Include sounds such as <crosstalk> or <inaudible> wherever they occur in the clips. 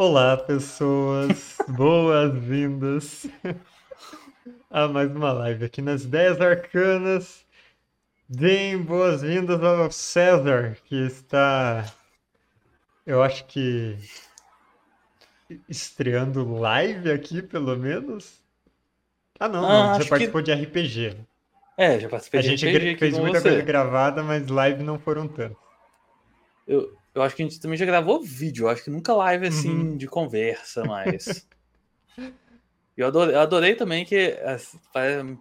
Olá, pessoas! <laughs> Boas-vindas a mais uma live aqui nas 10 Arcanas. Deem boas-vindas ao César, que está, eu acho que, estreando live aqui, pelo menos. Ah, não, Ah, não, você participou de RPG. É, já participei A de gente RPG gra- aqui fez muita coisa gravada, mas live não foram tanto. Eu, eu acho que a gente também já gravou vídeo, eu acho que nunca live assim Uhum. de conversa, mas. eu, adorei, eu adorei também que assim,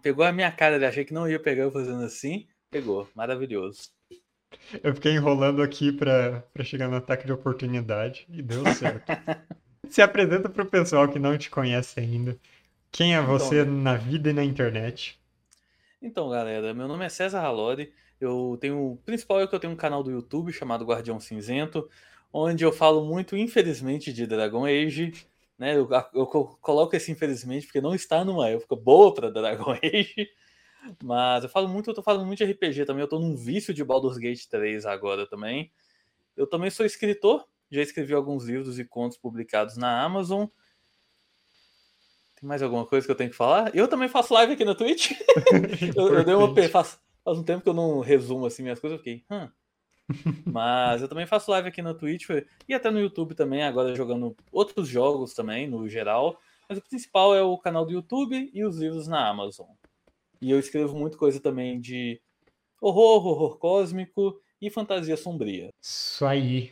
pegou a minha cara, ele achei que não ia pegar eu fazendo assim, pegou, maravilhoso. Eu fiquei enrolando aqui pra, pra chegar no ataque de oportunidade e deu certo. <laughs> Se apresenta pro pessoal que não te conhece ainda. Quem é você na vida e na internet? Então, galera, meu nome é César Halori. Eu tenho. O principal é que eu tenho um canal do YouTube chamado Guardião Cinzento, onde eu falo muito, infelizmente, de Dragon Age. Né? Eu, eu co- coloco esse infelizmente porque não está numa época boa para Dragon <laughs> Age. Mas eu falo muito, eu tô falando muito de RPG também. Eu tô num vício de Baldur's Gate 3 agora também. Eu também sou escritor, já escrevi alguns livros e contos publicados na Amazon. Tem mais alguma coisa que eu tenho que falar? Eu também faço live aqui na Twitch. <laughs> Eu, eu dei uma. Importante. Faz, um tempo que eu não resumo assim minhas coisas, eu fiquei. Hum. <laughs> Mas eu também faço live aqui na Twitch e até no YouTube também, agora jogando outros jogos também, no geral. Mas o principal é o canal do YouTube e os livros na Amazon. E eu escrevo muito coisa também de horror, horror cósmico e fantasia sombria. Isso aí.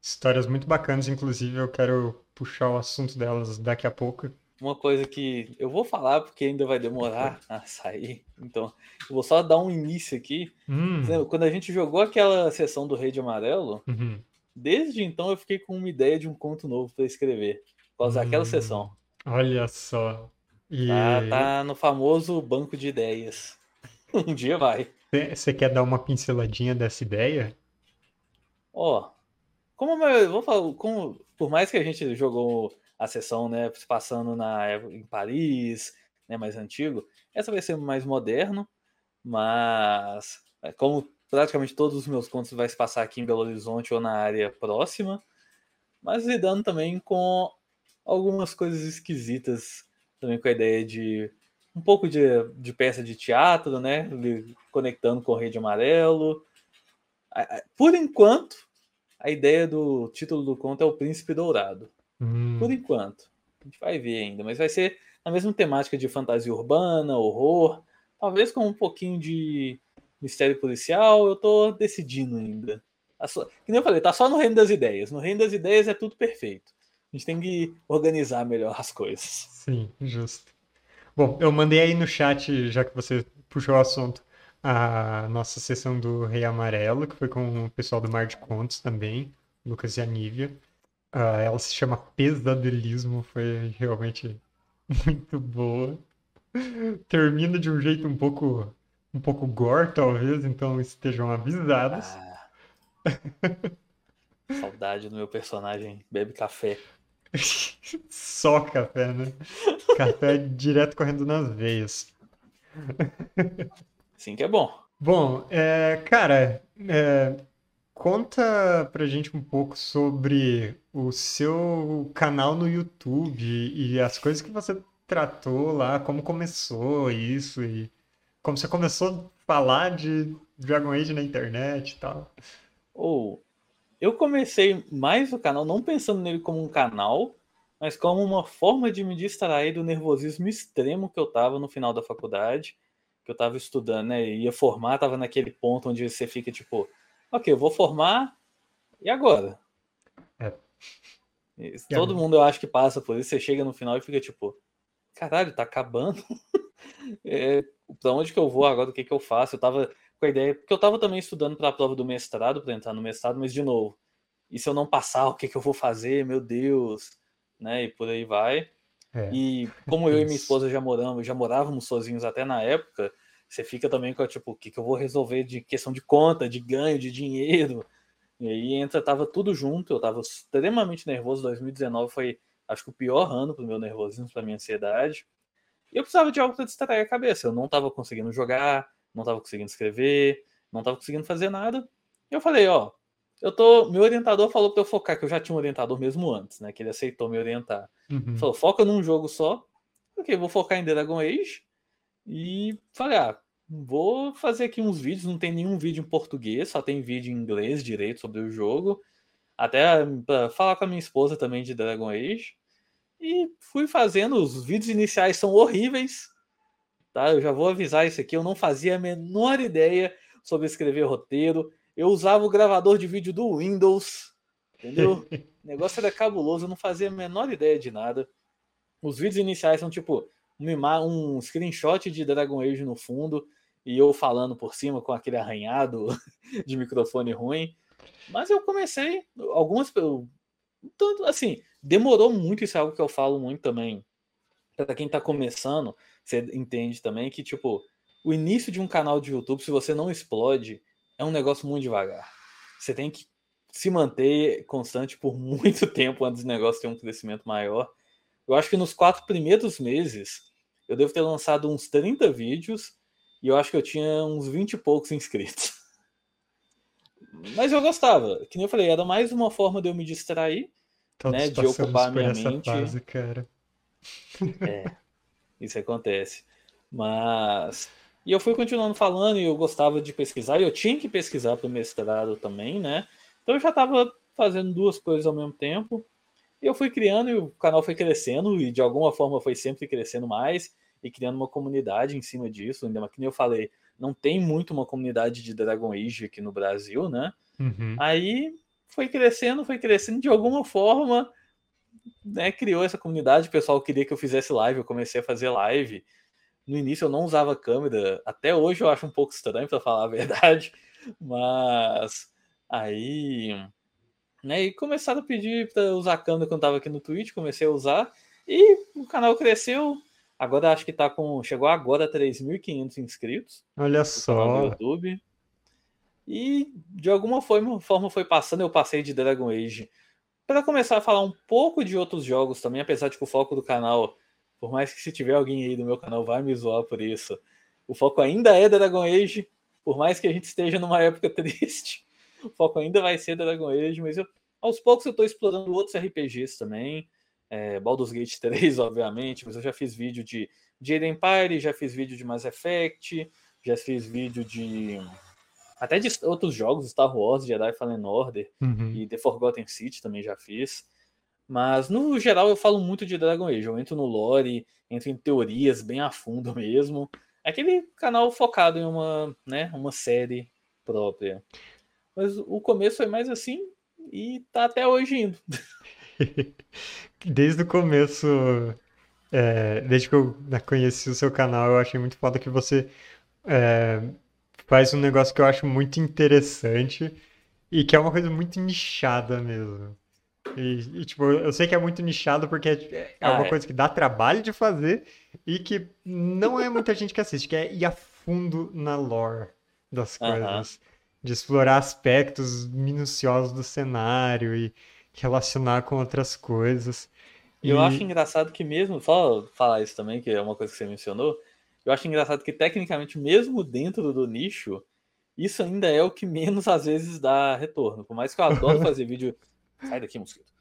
Histórias muito bacanas, inclusive eu quero puxar o assunto delas daqui a pouco. Uma coisa que eu vou falar porque ainda vai demorar a sair, então eu vou só dar um início aqui. Hum, Quando a gente jogou aquela sessão do Rei de Amarelo, uhum. desde então eu fiquei com uma ideia de um conto novo para escrever. Por causa daquela Hum. sessão. Olha só. E Tá, tá no famoso banco de ideias. <laughs> Um dia vai. você quer dar uma pinceladinha dessa ideia? Ó, como a maioria- vou falar, como, por mais que a gente jogou a sessão, né, se passando na, época- em Paris, né, mais antigo, essa vai ser mais moderno, mas é, como praticamente todos os meus contos vai se passar aqui em Belo Horizonte ou na área próxima, mas lidando também com algumas coisas esquisitas, também com a ideia de um pouco de, de peça de teatro, né, conectando com o Rei de Amarelo. Por enquanto, a ideia do título do conto é o Príncipe Dourado. Hum, Por enquanto. A gente vai ver ainda, mas vai ser na mesma temática de fantasia urbana, horror, talvez com um pouquinho de mistério policial. Eu tô decidindo ainda. Só- Que nem eu falei, tá só no reino das ideias. No reino das ideias é tudo perfeito. A gente tem que organizar melhor as coisas. Sim, justo. Bom, eu mandei aí no chat, já que você puxou o assunto, a nossa sessão do Rei Amarelo, que foi com o pessoal do Mar de Contos também, Lucas e a Nívia. Ah, ela se chama Pesadelismo, foi realmente <laughs> muito boa. Termina de um jeito um pouco, um pouco gore, talvez, então estejam avisados. Ah. Saudade do meu personagem bebe café. <laughs> Só café, né? Café <laughs> direto correndo nas veias. Sim que é bom. Bom, é, cara, é, conta pra gente um pouco sobre o seu canal no YouTube e as coisas que você tratou lá, como começou isso e como você começou a falar de Dragon Age na internet e tal. Ou eu comecei mais o canal não pensando nele como um canal, mas como uma forma de me distrair do nervosismo extremo que eu tava no final da faculdade, que eu tava estudando, né? Ia formar, tava naquele ponto onde você fica tipo, ok, eu vou formar, e agora? É. E E Todo agora? mundo eu acho que passa por isso, você chega no final e fica tipo, caralho, tá acabando. <laughs> É, pra onde que eu vou agora? O que que eu faço? Eu tava com a ideia, porque eu tava também estudando para a prova do mestrado, para entrar no mestrado, mas de novo, e se eu não passar, o que que eu vou fazer? Meu Deus, né? E por aí vai. É, E como eu e minha esposa já moramos, já morávamos sozinhos até na época, você fica também com tipo, o que que eu vou resolver de questão de conta, de ganho, de dinheiro. E aí entra, tava tudo junto, eu tava extremamente nervoso. 2019 foi, acho que o pior ano pro meu nervosismo, pra minha ansiedade. E eu precisava de algo para distrair a cabeça. Eu não tava conseguindo jogar, não tava conseguindo escrever, não tava conseguindo fazer nada. E eu falei, ó, eu tô. Meu orientador falou para eu focar, que eu já tinha um orientador mesmo antes, né? Que ele aceitou me orientar. Uhum. Falou, foca num jogo só. Ok, vou focar em Dragon Age. E falei, ah, vou fazer aqui uns vídeos. Não tem nenhum vídeo em português, só tem vídeo em inglês direito sobre o jogo. Até para falar com a minha esposa também de Dragon Age. E fui fazendo. Os vídeos iniciais são horríveis. Tá? Eu já vou avisar isso aqui. Eu não fazia a menor ideia sobre escrever roteiro eu usava o gravador de vídeo do Windows, entendeu? <laughs> o negócio era cabuloso, eu não fazia a menor ideia de nada. Os vídeos iniciais são tipo um, um screenshot de Dragon Age no fundo e eu falando por cima com aquele arranhado <laughs> de microfone ruim. Mas eu comecei, algumas. Tanto assim, demorou muito, isso é algo que eu falo muito também. Para quem tá começando, você entende também que, tipo, o início de um canal de YouTube, se você não explode, é um negócio muito devagar. Você tem que se manter constante por <laughs> muito tempo antes do negócio ter um crescimento maior. Eu acho que nos quatro primeiros meses eu devo ter lançado uns 30 vídeos e eu acho que eu tinha uns 20 e poucos inscritos. <laughs> Mas eu gostava, que nem eu falei, era mais uma forma de eu me distrair, Todos né, de ocupar a minha mente. Fase, cara. <laughs> É, isso acontece. Mas e eu fui continuando falando e eu gostava de pesquisar, e eu tinha que pesquisar para o mestrado também, né? Então eu já estava fazendo duas coisas ao mesmo tempo. E eu fui criando e o canal foi crescendo, e de alguma forma foi sempre crescendo mais e criando uma comunidade em cima disso. Ainda mais que nem eu falei, não tem muito uma comunidade de Dragon Age aqui no Brasil, né? Uhum. Aí foi crescendo, foi crescendo de alguma forma, né? Criou essa comunidade, o pessoal queria que eu fizesse live, eu comecei a fazer live. No início eu não usava câmera, até hoje eu acho um pouco estranho para falar a <laughs> verdade, mas aí, né, e começaram a pedir para usar câmera quando tava aqui no Twitch, comecei a usar e o canal cresceu. Agora acho que tá com chegou agora a 3.500 inscritos. Olha só. No YouTube. E de alguma forma, foi passando, eu passei de Dragon Age para começar a falar um pouco de outros jogos também, apesar de que o foco do canal por mais que se tiver alguém aí do meu canal vai me zoar por isso, o foco ainda é Dragon Age, por mais que a gente esteja numa <laughs> época triste, o foco ainda vai ser Dragon Age, mas eu, aos poucos eu estou explorando outros RPGs também, é, Baldur's Gate <laughs> 3, obviamente, mas eu já fiz vídeo de Jade Empire, já fiz vídeo de Mass Effect, já fiz vídeo de até de outros jogos, Star Wars, Jedi Fallen Order uhum. e The Forgotten City também já fiz. Mas, no geral, eu falo muito de Dragon Age. Eu entro no lore, entro em teorias bem a fundo <laughs> mesmo. É aquele canal focado em uma, né, uma série própria. Mas o começo foi mais assim e tá até hoje indo. <laughs> <laughs> Desde o começo, é, desde que eu conheci o seu canal, eu achei muito foda que você é, faz um negócio que eu acho muito interessante e que é uma coisa muito nichada mesmo. E, e, tipo, eu sei que é muito nichado porque é, é uma ah, é. coisa que dá trabalho de fazer e que não é muita gente que assiste, que é ir a fundo na lore das coisas. Uh -huh. De explorar aspectos minuciosos do cenário e relacionar com outras coisas. E eu acho engraçado que mesmo, só falar isso também, que é uma coisa que você mencionou, eu acho engraçado que tecnicamente, mesmo dentro do nicho, isso ainda é o que menos às vezes dá retorno. Por mais que eu adoro <laughs> fazer vídeo Sai daqui, mosquito.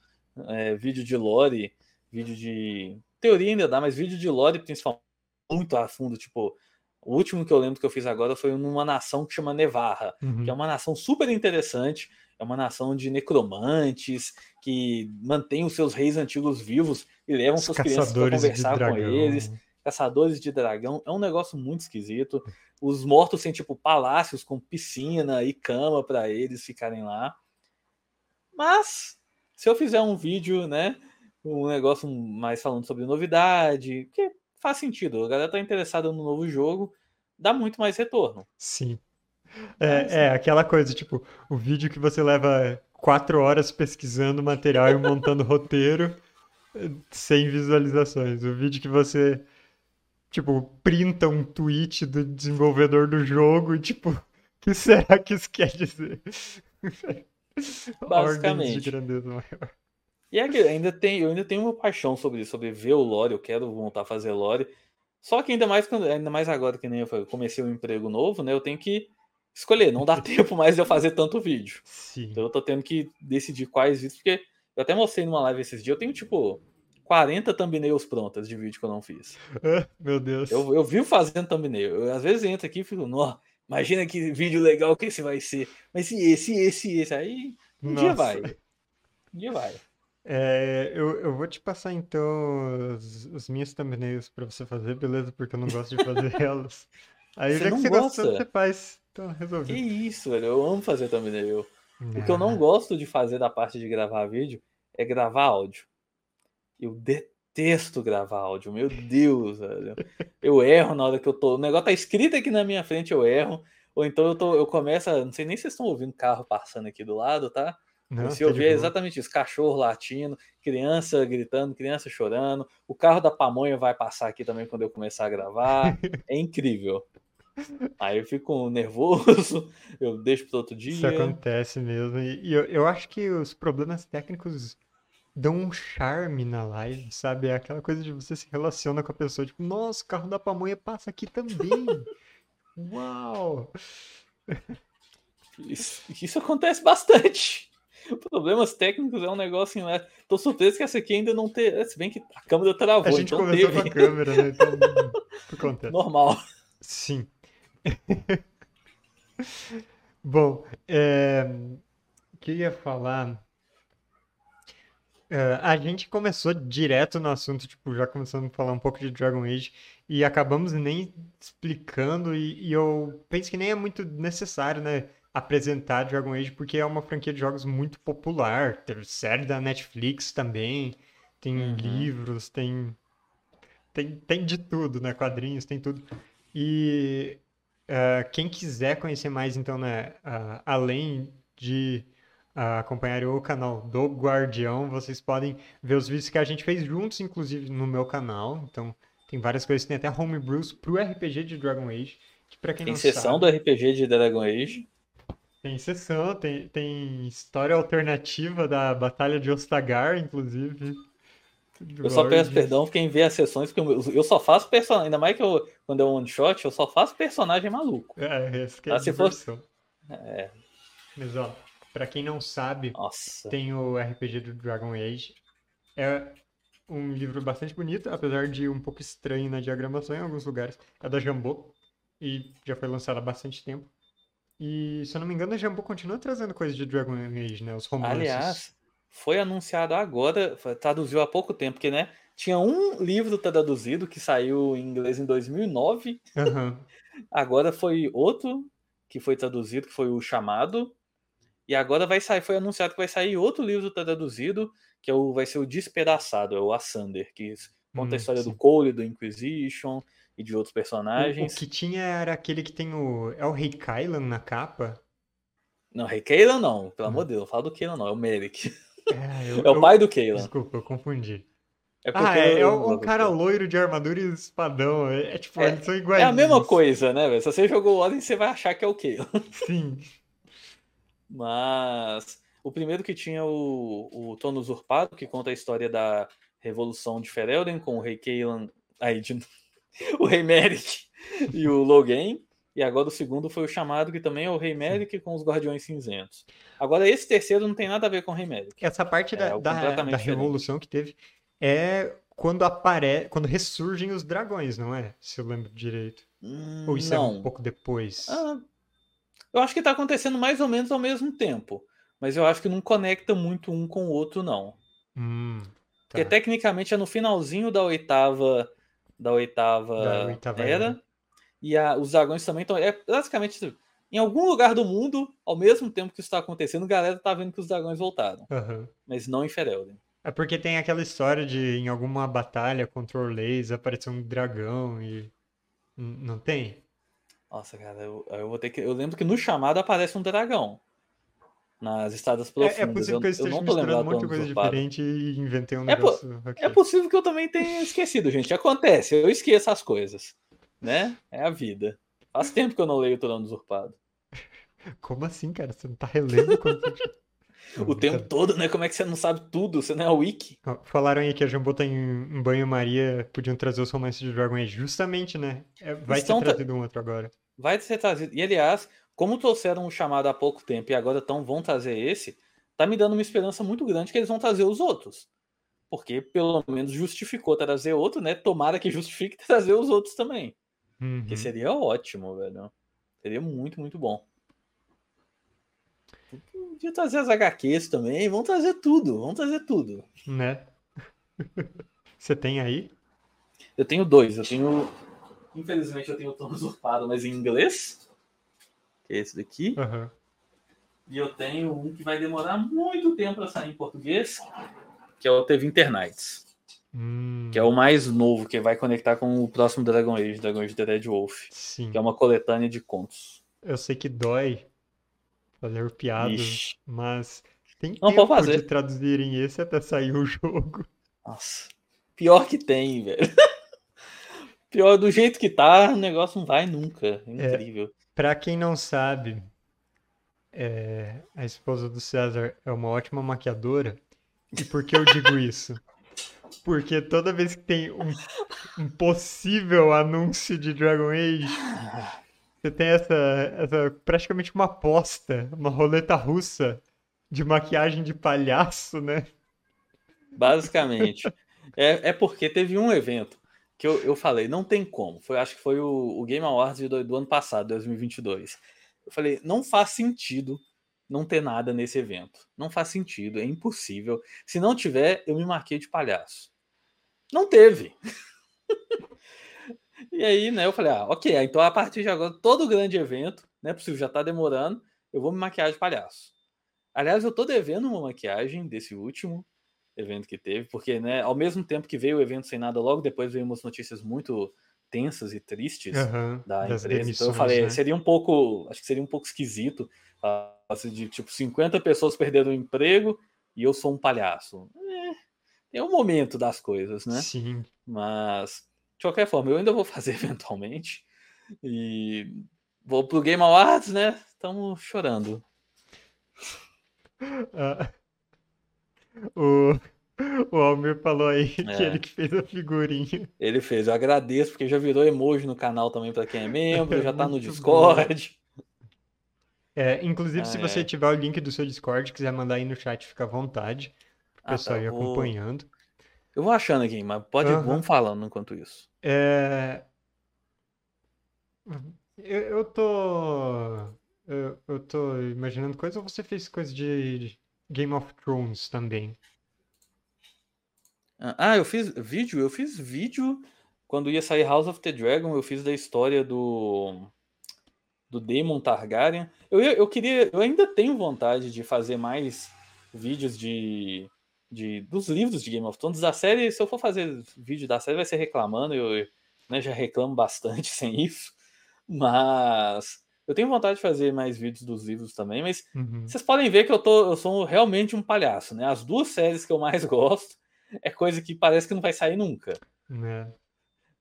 É, vídeo de lore, vídeo de. Teoria ainda dá, mas vídeo de lore, principalmente, muito a fundo. Tipo, o último que eu lembro que eu fiz agora foi numa nação que chama Nevarra, uhum. que é uma nação super interessante. É uma nação de necromantes que mantém os seus reis antigos vivos e levam os suas crianças para conversar com eles. Caçadores de dragão. É um negócio muito esquisito. Os mortos têm tipo palácios com piscina e cama para eles ficarem lá. Mas, se eu fizer um vídeo, né? Um negócio mais falando sobre novidade, que faz sentido. A galera tá interessada no novo jogo, dá muito mais retorno. Sim. É, é, aquela coisa, tipo, o vídeo que você leva quatro horas pesquisando material e montando roteiro <laughs> sem visualizações. O vídeo que você, tipo, printa um tweet do desenvolvedor do jogo e, tipo, o <laughs> que será que isso quer dizer? <laughs> Basicamente. de grandeza maior. E é que ainda tem, eu ainda tenho uma paixão sobre isso, sobre ver o lore, eu quero voltar a fazer lore. Só que ainda mais quando, ainda mais agora que nem eu comecei um emprego novo, né? Eu tenho que escolher. Não dá <laughs> tempo mais de eu fazer tanto vídeo. Sim. Então eu tô tendo que decidir quais vídeos, porque eu até mostrei numa live esses dias, eu tenho tipo 40 thumbnails prontas de vídeo que eu não fiz. Ah, meu Deus. Eu, eu vivo fazendo thumbnail. Eu, às vezes entro aqui e fico, nó, imagina que vídeo legal que esse vai ser. Mas e esse, esse, esse? Aí um dia Nossa. vai. Um dia vai. É, eu, eu vou te passar então os, os minhas thumbnails pra você fazer, beleza? Porque eu não gosto de fazer <laughs> elas. Aí Você já que você gosta, gosta? você faz. Então, Que isso, velho. Eu amo fazer thumbnail. O que eu não Ah, gosto de fazer da parte de gravar vídeo é gravar áudio. Eu detesto gravar áudio, meu Deus, velho. Eu erro na hora que eu tô. O negócio tá escrito aqui na minha frente, eu erro. Ou então eu, tô, eu começo. a- Não sei nem se vocês estão ouvindo carro passando aqui do lado, tá? Não, se tá ver é exatamente isso: cachorro latindo, criança gritando, criança chorando. O carro da pamonha vai passar aqui também quando eu começar a gravar. <laughs> É incrível. Aí eu fico nervoso, <laughs> eu deixo para outro Isso dia. acontece mesmo. E, eu, eu acho que os problemas técnicos dão um charme na live, sabe? É aquela coisa de você se relaciona com a pessoa, tipo, nossa, o carro da pamonha passa aqui também. <laughs> Uau! Isso, isso acontece bastante. Problemas técnicos é um negócio. Né? Tô surpreso que essa aqui ainda não tem. Se bem que a câmera travou, A gente então começou com teve. a câmera, né? Então, acontece. <laughs> Normal. Sim. <laughs> Bom, é, o que eu ia falar? É, a gente começou direto no assunto, tipo, já começando a falar um pouco de Dragon Age e acabamos nem explicando e, e eu penso que nem é muito necessário, né, apresentar Dragon Age porque é uma franquia de jogos muito popular, tem série da Netflix também, tem Uhum. livros, tem, tem tem de tudo, né, quadrinhos, tem tudo. E ah, quem quiser conhecer mais, então, né, ah, além de ah, acompanhar o canal do Guardião, vocês podem ver os vídeos que a gente fez juntos, inclusive no meu canal. Então, tem várias coisas, tem até homebrews pro RPG de Dragon Age, que pra quem Tem não sessão sabe, do RPG de Dragon Age. tem sessão, tem, tem história alternativa da Batalha de Ostagar, inclusive. Eu só peço perdão quem vê as sessões, porque eu, só faço personagem. Ainda mais que eu, quando é um one shot, eu só faço personagem maluco. É, esse que é Ah, se fosse- diversão. É, Mas, ó, pra quem não sabe, nossa. Tem o RPG do Dragon Age. É um livro bastante bonito, apesar de um pouco estranho na diagramação em alguns lugares. É da Jambô e já foi lançado há bastante tempo. E, se eu não me engano, a Jambô continua trazendo coisas de Dragon Age, né? Os romances. Aliás, foi anunciado agora, traduziu há pouco tempo, porque, né? Tinha um livro traduzido que saiu em inglês em 2009. Aham. <laughs> Agora foi outro que foi traduzido, que foi o Chamado. E agora vai sair, foi anunciado que vai sair outro livro traduzido, que é o, vai ser o Despedaçado, é o Assander, que conta Hum, a história sim. do Cole, do Inquisition e de outros O, o personagens. que tinha era aquele que tem o. É o Rei Kylan na capa? Não, Rei Kaylan não, pelo Hum. amor de Deus, fala do Kaylan não, é o Merrick. <laughs> É, eu, É o eu- pai do Kaylan. Desculpa, eu confundi. É porque Ah, é, é eu- um cara loiro de armadura e espadão. É, é tipo, É- eles são É iguais. a mesma coisa, né, velho? Se você jogou o Odin, você vai achar que é o Kaylan. <laughs> Sim. Mas o primeiro que tinha o, o Trono Usurpado, que conta a história da Revolução de Ferelden com o Rei Kaylan, aí de, <laughs> o Rei Merrick e o Logain. E agora o segundo foi o chamado, que também é o Rei Merrick com os Guardiões Cinzentos. Agora esse terceiro não tem nada a ver com o Rei Merrick. Essa parte da, É algo da, da revolução que teve é quando apare... quando ressurgem os dragões, não é? Se eu lembro direito. Hum, Ou isso é um não. pouco depois? Ah, eu acho que tá acontecendo mais ou menos ao mesmo tempo. Mas eu acho que não conecta muito um com o outro, não. Hum, Porque tá. tecnicamente é no finalzinho da oitava da oitava, Da oitava era. era. E a- os dragões também estão. É basicamente em algum lugar do mundo, ao mesmo tempo que isso está acontecendo, a galera tá vendo que os dragões voltaram. Aham. Mas não em Ferelden. É porque tem aquela história de em alguma batalha contra Orleis aparecer um dragão e. Não tem? Nossa, cara, eu, eu vou ter que. Eu lembro que no chamado aparece um dragão. Nas estradas É, profundas. é possível eu, que eu eu esteja não tô misturando um lembrado monte de do coisa usurpado. diferente e inventei um É po- negócio aqui. É possível que eu também tenha esquecido, gente. Acontece, eu esqueço as coisas. Né? É a vida. Faz tempo que eu não leio o Trono Usurpado. <laughs> Como assim, cara? Você não tá relendo quando. <laughs> O tempo todo, né? Como é que você não sabe tudo? Você não é a Wiki? Falaram aí que a Jambô tá em, banho-maria, podiam trazer os romances de Dragon Age. Justamente, né? É, vai Estão ser tra- trazido um outro agora. Vai ser trazido. E aliás, como trouxeram o chamado há pouco tempo e agora tão, vão trazer esse, tá me dando uma esperança muito grande que eles vão trazer os outros. Porque pelo menos justificou trazer outro, né? Tomara que justifique <laughs> trazer os outros também. Uhum. Que seria ótimo, velho. Seria muito, muito bom. Podia trazer as HQs também. Vamos trazer tudo. Vamos trazer tudo. Né? <laughs> Você tem aí? Eu tenho dois. Eu tenho. Infelizmente eu tenho o Tom Usurpado, mas em inglês. Que é esse daqui. Aham. E eu tenho um que vai demorar muito tempo para sair em português. Que é o The Internights. Hum, Que é o mais novo, que vai conectar com o próximo Dragon Age, Dragon Age The Red Wolf. Sim. Que é uma coletânea de contos. Eu sei que dói fazer piada, Ixi. mas tem Não, tempo fazer. de traduzirem esse até sair o <laughs> jogo. Nossa. Pior que tem, velho. <laughs> Pior do jeito que tá, o negócio não vai nunca. É incrível. Pra quem não sabe, é, a esposa do César é uma ótima maquiadora. E por que eu digo isso? Porque toda vez que tem um, um possível anúncio de Dragon Age, você tem essa, essa praticamente uma aposta, uma roleta russa de maquiagem de palhaço, né? Basicamente. é, é porque teve um evento que eu, eu falei, não tem como. Foi, acho que foi o, o Game Awards do, do ano passado, 2022. Eu falei, não faz sentido não ter nada nesse evento. Não faz sentido, é impossível. Se não tiver, eu me marquei de palhaço. Não teve. <laughs> e aí, né, eu falei, ah, ok, então a partir de agora, todo grande evento, né, possível, já tá demorando, eu vou me maquiar de palhaço. Aliás, eu tô devendo uma maquiagem desse último evento que teve, porque, né, ao mesmo tempo que veio o evento sem nada, logo depois veio umas notícias muito tensas e tristes Aham, da empresa. então eu demissões, falei, né? seria um pouco, acho que seria um pouco esquisito, assim, de tipo 50 pessoas perderam o emprego e eu sou um palhaço. É, tem um momento das coisas, né? Sim. Mas, de qualquer forma, eu ainda vou fazer <laughs> eventualmente. E vou pro Game Awards, né? Estamos chorando. Ah, <laughs> o, o Almir falou aí que É. ele que fez a figurinha. Ele fez, eu agradeço, porque já virou emoji no canal também para quem é membro, já tá no Discord. É, inclusive, se Ah, você é. tiver o link do seu Discord, quiser mandar aí no chat, fica à vontade. O Ah, pessoal tá, ir vou- acompanhando. Eu vou achando aqui, mas pode Aham. vamos falando enquanto isso. É, Eu, eu tô. Eu, eu tô imaginando coisas ou você fez coisa de Game of Thrones também? Ah, eu fiz vídeo, eu fiz vídeo quando ia sair House of the Dragon, eu fiz da história do do Daemon Targaryen. Eu, eu queria, eu ainda tenho vontade de fazer mais vídeos de, de dos livros de Game of Thrones da série. Se eu for fazer vídeo da série, vai ser reclamando. Eu né, já reclamo bastante <laughs> sem isso, mas eu tenho vontade de fazer mais vídeos dos livros também. Mas Uhum. vocês podem ver que eu, tô, eu sou realmente um palhaço, né? As duas séries que eu mais <laughs> gosto <laughs> é coisa que parece que não vai sair nunca. Né?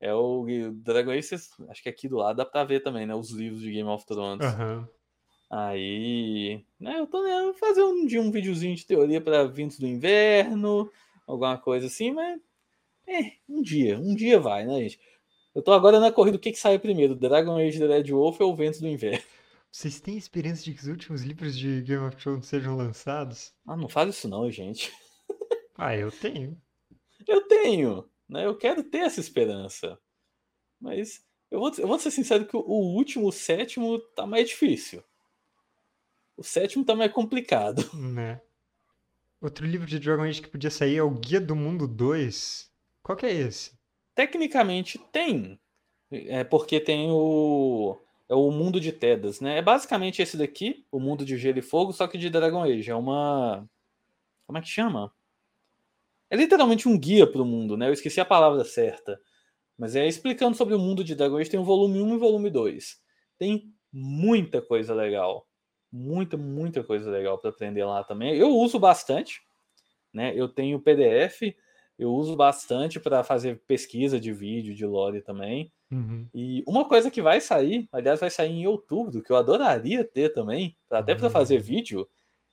É o Dragon Age, acho que aqui do lado dá pra ver também, né? Os livros de Game of Thrones. Aham. Aí, né, eu tô né, fazer um dia um videozinho de teoria para Vindos do Inverno, alguma coisa assim, mas é, um dia, um dia vai, né, gente? Eu tô agora na corrida, o que que sai primeiro, Dragon Age The Red Wolf ou Ventos do Inverno? Vocês têm esperança de que os últimos livros de Game of Thrones sejam lançados? Ah, não faz isso não, gente. Ah, eu tenho. Eu tenho, né? Eu quero ter essa esperança. Mas eu vou, eu vou ser sincero que o, último, o sétimo, tá mais difícil. O sétimo tá mais complicado. <laughs> Né? Outro livro de Dragon Age que podia sair é o Guia do Mundo 2. Qual que é esse? Tecnicamente tem. É porque tem o. É o mundo de Tedas, né? É basicamente esse daqui, o mundo de Gelo e Fogo, só que de Dragon Age. É uma. Como é que chama? É literalmente um guia para o mundo, né? Eu esqueci a palavra certa. Mas é explicando sobre o mundo de Dragon Age. Tem o volume 1 e o volume 2. Tem muita coisa legal. Muita, muita coisa legal para aprender lá também. Eu uso bastante, né? Eu tenho PDF, eu uso bastante para fazer pesquisa de vídeo, de lore também. Uhum. E uma coisa que vai sair, aliás, vai sair em outubro, que eu adoraria ter também, até para fazer vídeo,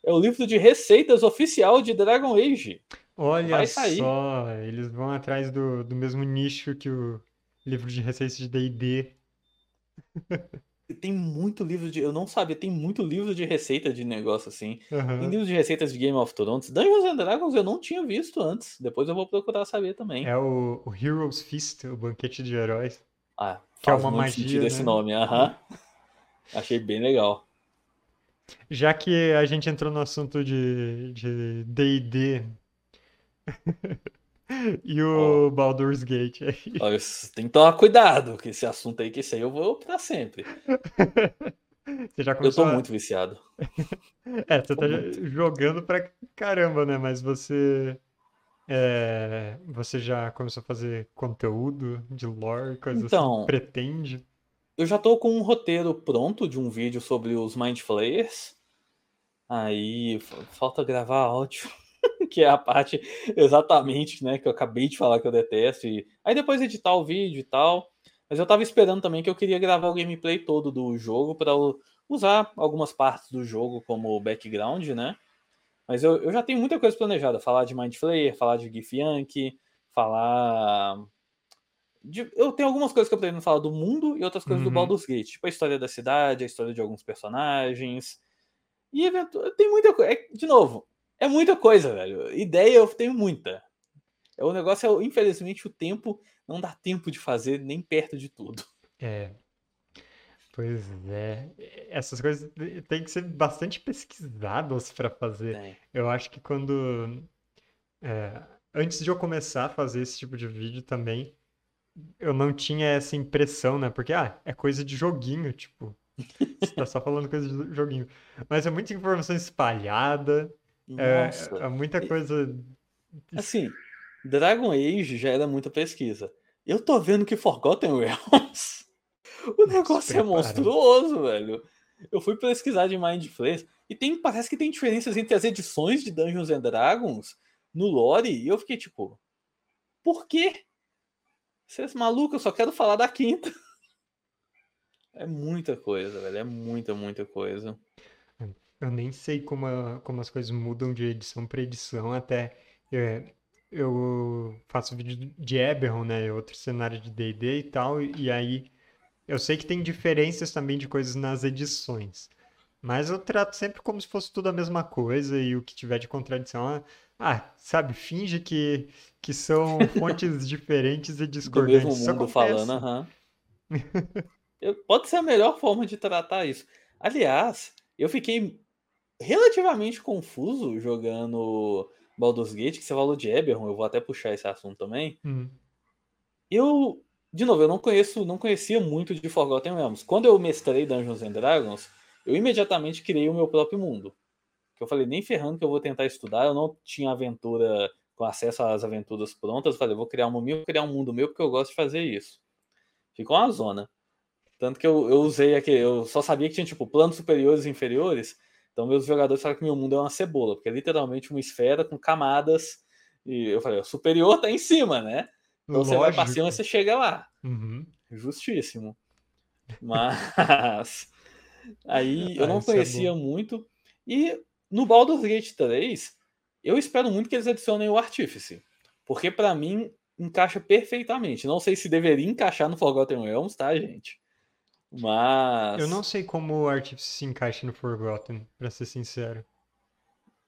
é o livro de receitas oficial de Dragon Age. Olha Vai sair. só, eles vão atrás do, do mesmo nicho que o livro de receitas de D&D. tem muito livro de. Eu não sabia, tem muito livro de receita de negócio assim. Tem Aham. livros de receitas de Game of Thrones. Dungeons and Dragons eu não tinha visto antes. Depois eu vou procurar saber também. É o, o Heroes Feast, o banquete de heróis. Ah, Que é uma muito magia, sentido esse né? nome. Aham. Achei bem legal. Já que a gente entrou no assunto de de D&D <laughs> e o Baldur's Gate aí. Olha, tem que tomar cuidado com esse assunto aí, que esse aí eu vou pra sempre. <laughs> Você já Eu começou tô a... muito viciado. <laughs> É, você tô tá muito. jogando pra caramba, né? Mas você é, você já começou a fazer conteúdo de lore, coisa assim? Então, Pretende? eu já tô com um roteiro pronto de um vídeo sobre os Mind Flayers. Aí fa- falta gravar áudio, <laughs> que é a parte exatamente, né, que eu acabei de falar que eu detesto. E... Aí depois editar o vídeo e tal. Mas eu tava esperando também que eu queria gravar o gameplay todo do jogo para usar algumas partes do jogo como background, né? Mas eu, eu já tenho muita coisa planejada. Falar de Mind Flayer, falar de Gif Yankee, falar. de- eu tenho algumas coisas que eu pretendo falar do mundo e outras coisas do Uhum. Baldur's Gate. Tipo a história da cidade, a história de alguns personagens. E eventu... tem muita coisa. de novo, é muita coisa, velho. Ideia eu tenho muita. É, o negócio é, infelizmente, o tempo não dá tempo de fazer nem perto de tudo. É, pois é. Essas coisas têm que ser bastante pesquisadas para fazer. Tem. Eu acho que quando é, antes de eu começar a fazer esse tipo de vídeo também, eu não tinha essa impressão, né? Porque, ah, é coisa de joguinho, tipo, <laughs> você tá só falando coisa de joguinho. Mas é muita informação espalhada, é, Nossa. é muita coisa. Assim, Dragon Age já era muita pesquisa. Eu tô vendo que Forgotten Realms, <laughs> o negócio é monstruoso, velho. Eu fui pesquisar de Mind Flayers e tem, parece que tem diferenças entre as edições de Dungeons and Dragons no lore e eu fiquei tipo, por quê? Vocês malucos, eu só quero falar da quinta. <laughs> É muita coisa, velho. É muita, muita coisa. Eu nem sei como, a- como as coisas mudam de edição para edição, até é, eu faço vídeo de Eberron, né? Outro cenário de D&D e tal, e aí eu sei que tem diferenças também de coisas nas edições, mas eu trato sempre como se fosse tudo a mesma coisa e o que tiver de contradição, ah, ah, sabe, finge que, que são fontes <laughs> diferentes e Do mesmo discordantes. Mundo falando, aham. <laughs> Eu- Pode ser a melhor forma de tratar isso. Aliás, eu fiquei relativamente confuso jogando Baldur's Gate, que você falou de Eberron, eu vou até puxar esse assunto também. Hum, Eu, de novo, eu não conheço, não conhecia muito de Forgotten Realms. Quando eu mestrei Dungeons and Dragons, eu imediatamente criei o meu próprio mundo. Que eu falei, nem ferrando que eu vou tentar estudar, eu não tinha aventura com acesso às aventuras prontas, eu falei, vou criar minha, vou criar um mundo meu porque eu gosto de fazer isso. Ficou uma zona. Tanto que eu, eu usei aqui, eu só sabia que tinha tipo planos superiores e inferiores. Então meus jogadores falaram que meu mundo é uma cebola, porque é literalmente uma esfera com camadas. E eu falei, o superior tá em cima, né? Então você vai cima e lógico. você chega lá. Uhum. Justíssimo. Mas <laughs> aí eu Ah, não isso é conhecia bom. muito. E no Baldur's Gate 3, eu espero muito que eles adicionem o Artífice. Porque pra mim encaixa perfeitamente. Não sei se deveria encaixar no Forgotten Realms, tá, gente? Mas Eu não sei como o Artífice se encaixa no Forgotten, pra ser sincero.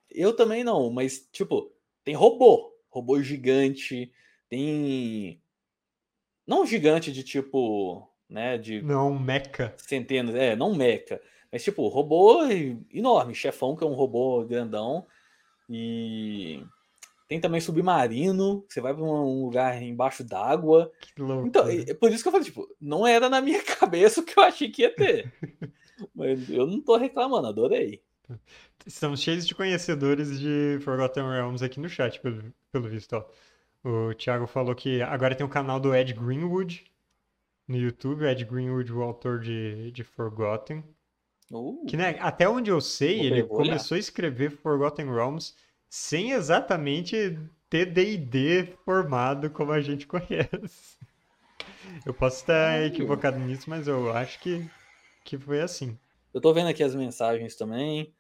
Eu também não, mas, tipo, tem robô. Robô gigante. Tem. Não gigante de tipo. Né, de Não, Mecha. centenas. É, não meca. Mas, tipo, robô enorme. Chefão, que é um robô grandão. E. Tem também submarino. Você vai pra um lugar embaixo d'água. Que Então, é por isso que eu falei, tipo, não era na minha <laughs> cabeça o que eu achei que ia ter. Mas eu não tô reclamando, adorei. Estamos cheios de conhecedores de Forgotten Realms aqui no chat, pelo, pelo visto, ó. O Thiago falou que agora tem o canal do Ed Greenwood no YouTube, Ed Greenwood, o autor de, de Forgotten. Uh, Que, né, até onde eu sei, ele olhar. começou a escrever Forgotten Realms sem exatamente ter D&D formado como a gente conhece. Eu posso estar Caralho. equivocado nisso, mas eu acho que, que foi assim. Eu tô vendo aqui as mensagens também.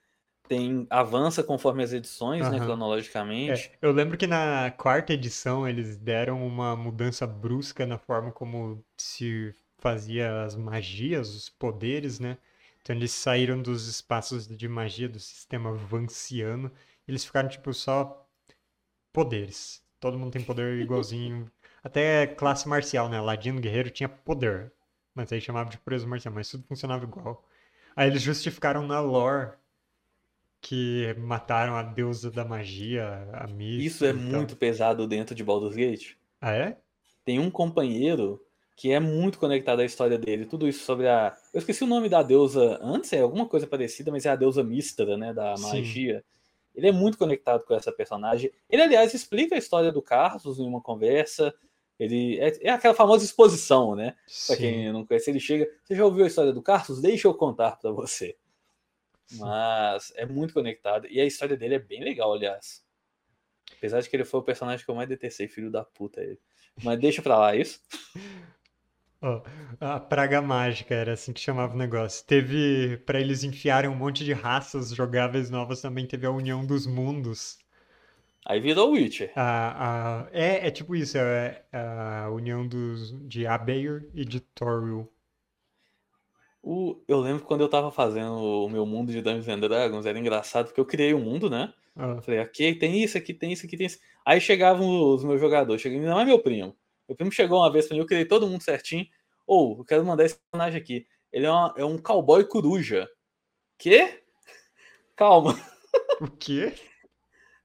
Tem avança conforme as edições, né, Aham. cronologicamente. É, eu lembro que na quarta edição eles deram uma mudança brusca na forma como se fazia as magias, os poderes, né? Então eles saíram dos espaços de magia do sistema vanciano. Eles ficaram, tipo, só poderes. Todo mundo tem poder <laughs> igualzinho. Até classe marcial, né? Ladino Guerreiro tinha poder. Mas aí chamava de preso marcial, mas tudo funcionava igual. Aí eles justificaram na lore que mataram a deusa da magia, a Mist. Isso é muito pesado dentro de Baldur's Gate. Ah, é? Tem um companheiro que é muito conectado à história dele. Tudo isso sobre a. Eu esqueci o nome da deusa antes, é alguma coisa parecida, mas é a deusa Mistra, né? Da magia. Ele é muito conectado com essa personagem. Ele, aliás, explica a história do Carlos em uma conversa. Ele é, é aquela famosa exposição, né? Para quem não conhece, ele chega. Você já ouviu a história do Carlos? Deixa eu contar para você. Sim. Mas é muito conectado. E a história dele é bem legal, aliás. Apesar de que ele foi o personagem que eu mais detestei, filho da puta. Ele. Mas deixa pra lá isso. <laughs> A praga mágica era assim que chamava o negócio. Teve, para eles enfiarem um monte de raças jogáveis novas, também teve a União dos Mundos. Aí virou Witcher. A, a, é, é tipo isso, é, é a união dos, de Abeir e de Toril. O, eu lembro quando eu tava fazendo o meu mundo de Dungeons and Dragons, era engraçado, porque eu criei um mundo, né? Ah. Falei, aqui tem isso, aqui tem isso, aqui tem isso. Aí chegavam os meus jogadores, cheguei, não é meu primo. Meu primo chegou uma vez pra mim, eu criei todo mundo certinho. Ou, oh, eu quero mandar esse personagem aqui. Ele é, uma, é um cowboy coruja. Quê? <laughs> Calma. O quê?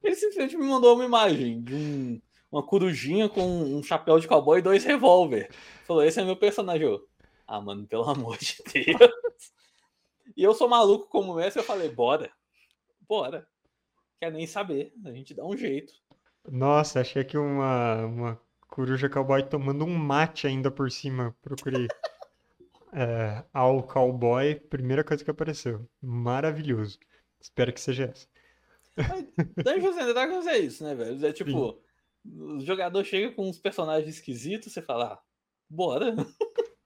Ele simplesmente me mandou uma imagem de um, uma corujinha com um chapéu de cowboy e dois revólver. Falou, esse é meu personagem. Eu, ah, mano, pelo amor de <laughs> Deus. e eu sou maluco como esse, eu falei, bora. Bora. Quer nem saber, a gente dá um jeito. Nossa, achei que uma, uma Coruja Cowboy tomando um mate ainda por cima. Procurei. <laughs> é, ao Cowboy, primeira coisa que apareceu. Maravilhoso. Espero que seja essa. Dungeons and Dragons é isso, né, velho? É tipo, Sim. o jogador chega com uns personagens esquisitos, você fala, ah, bora. <laughs>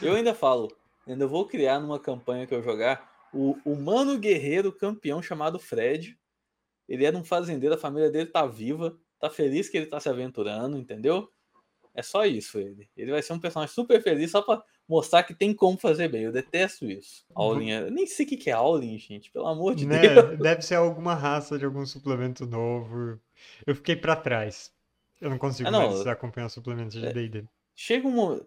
eu ainda falo, ainda vou criar numa campanha que eu jogar o humano guerreiro campeão chamado Fred. Ele era um fazendeiro, a família dele tá viva tá feliz que ele tá se aventurando, entendeu? É só isso ele. Ele vai ser um personagem super feliz só pra mostrar que tem como fazer bem. Eu detesto isso. Aulin, eu nem sei o que é Aulin, gente, pelo amor de né? Deus. <laughs> Deve ser alguma raça de algum suplemento novo. Eu fiquei para trás. Eu não consigo ah, não, mais acompanhar suplementos de D&D. É, chega um,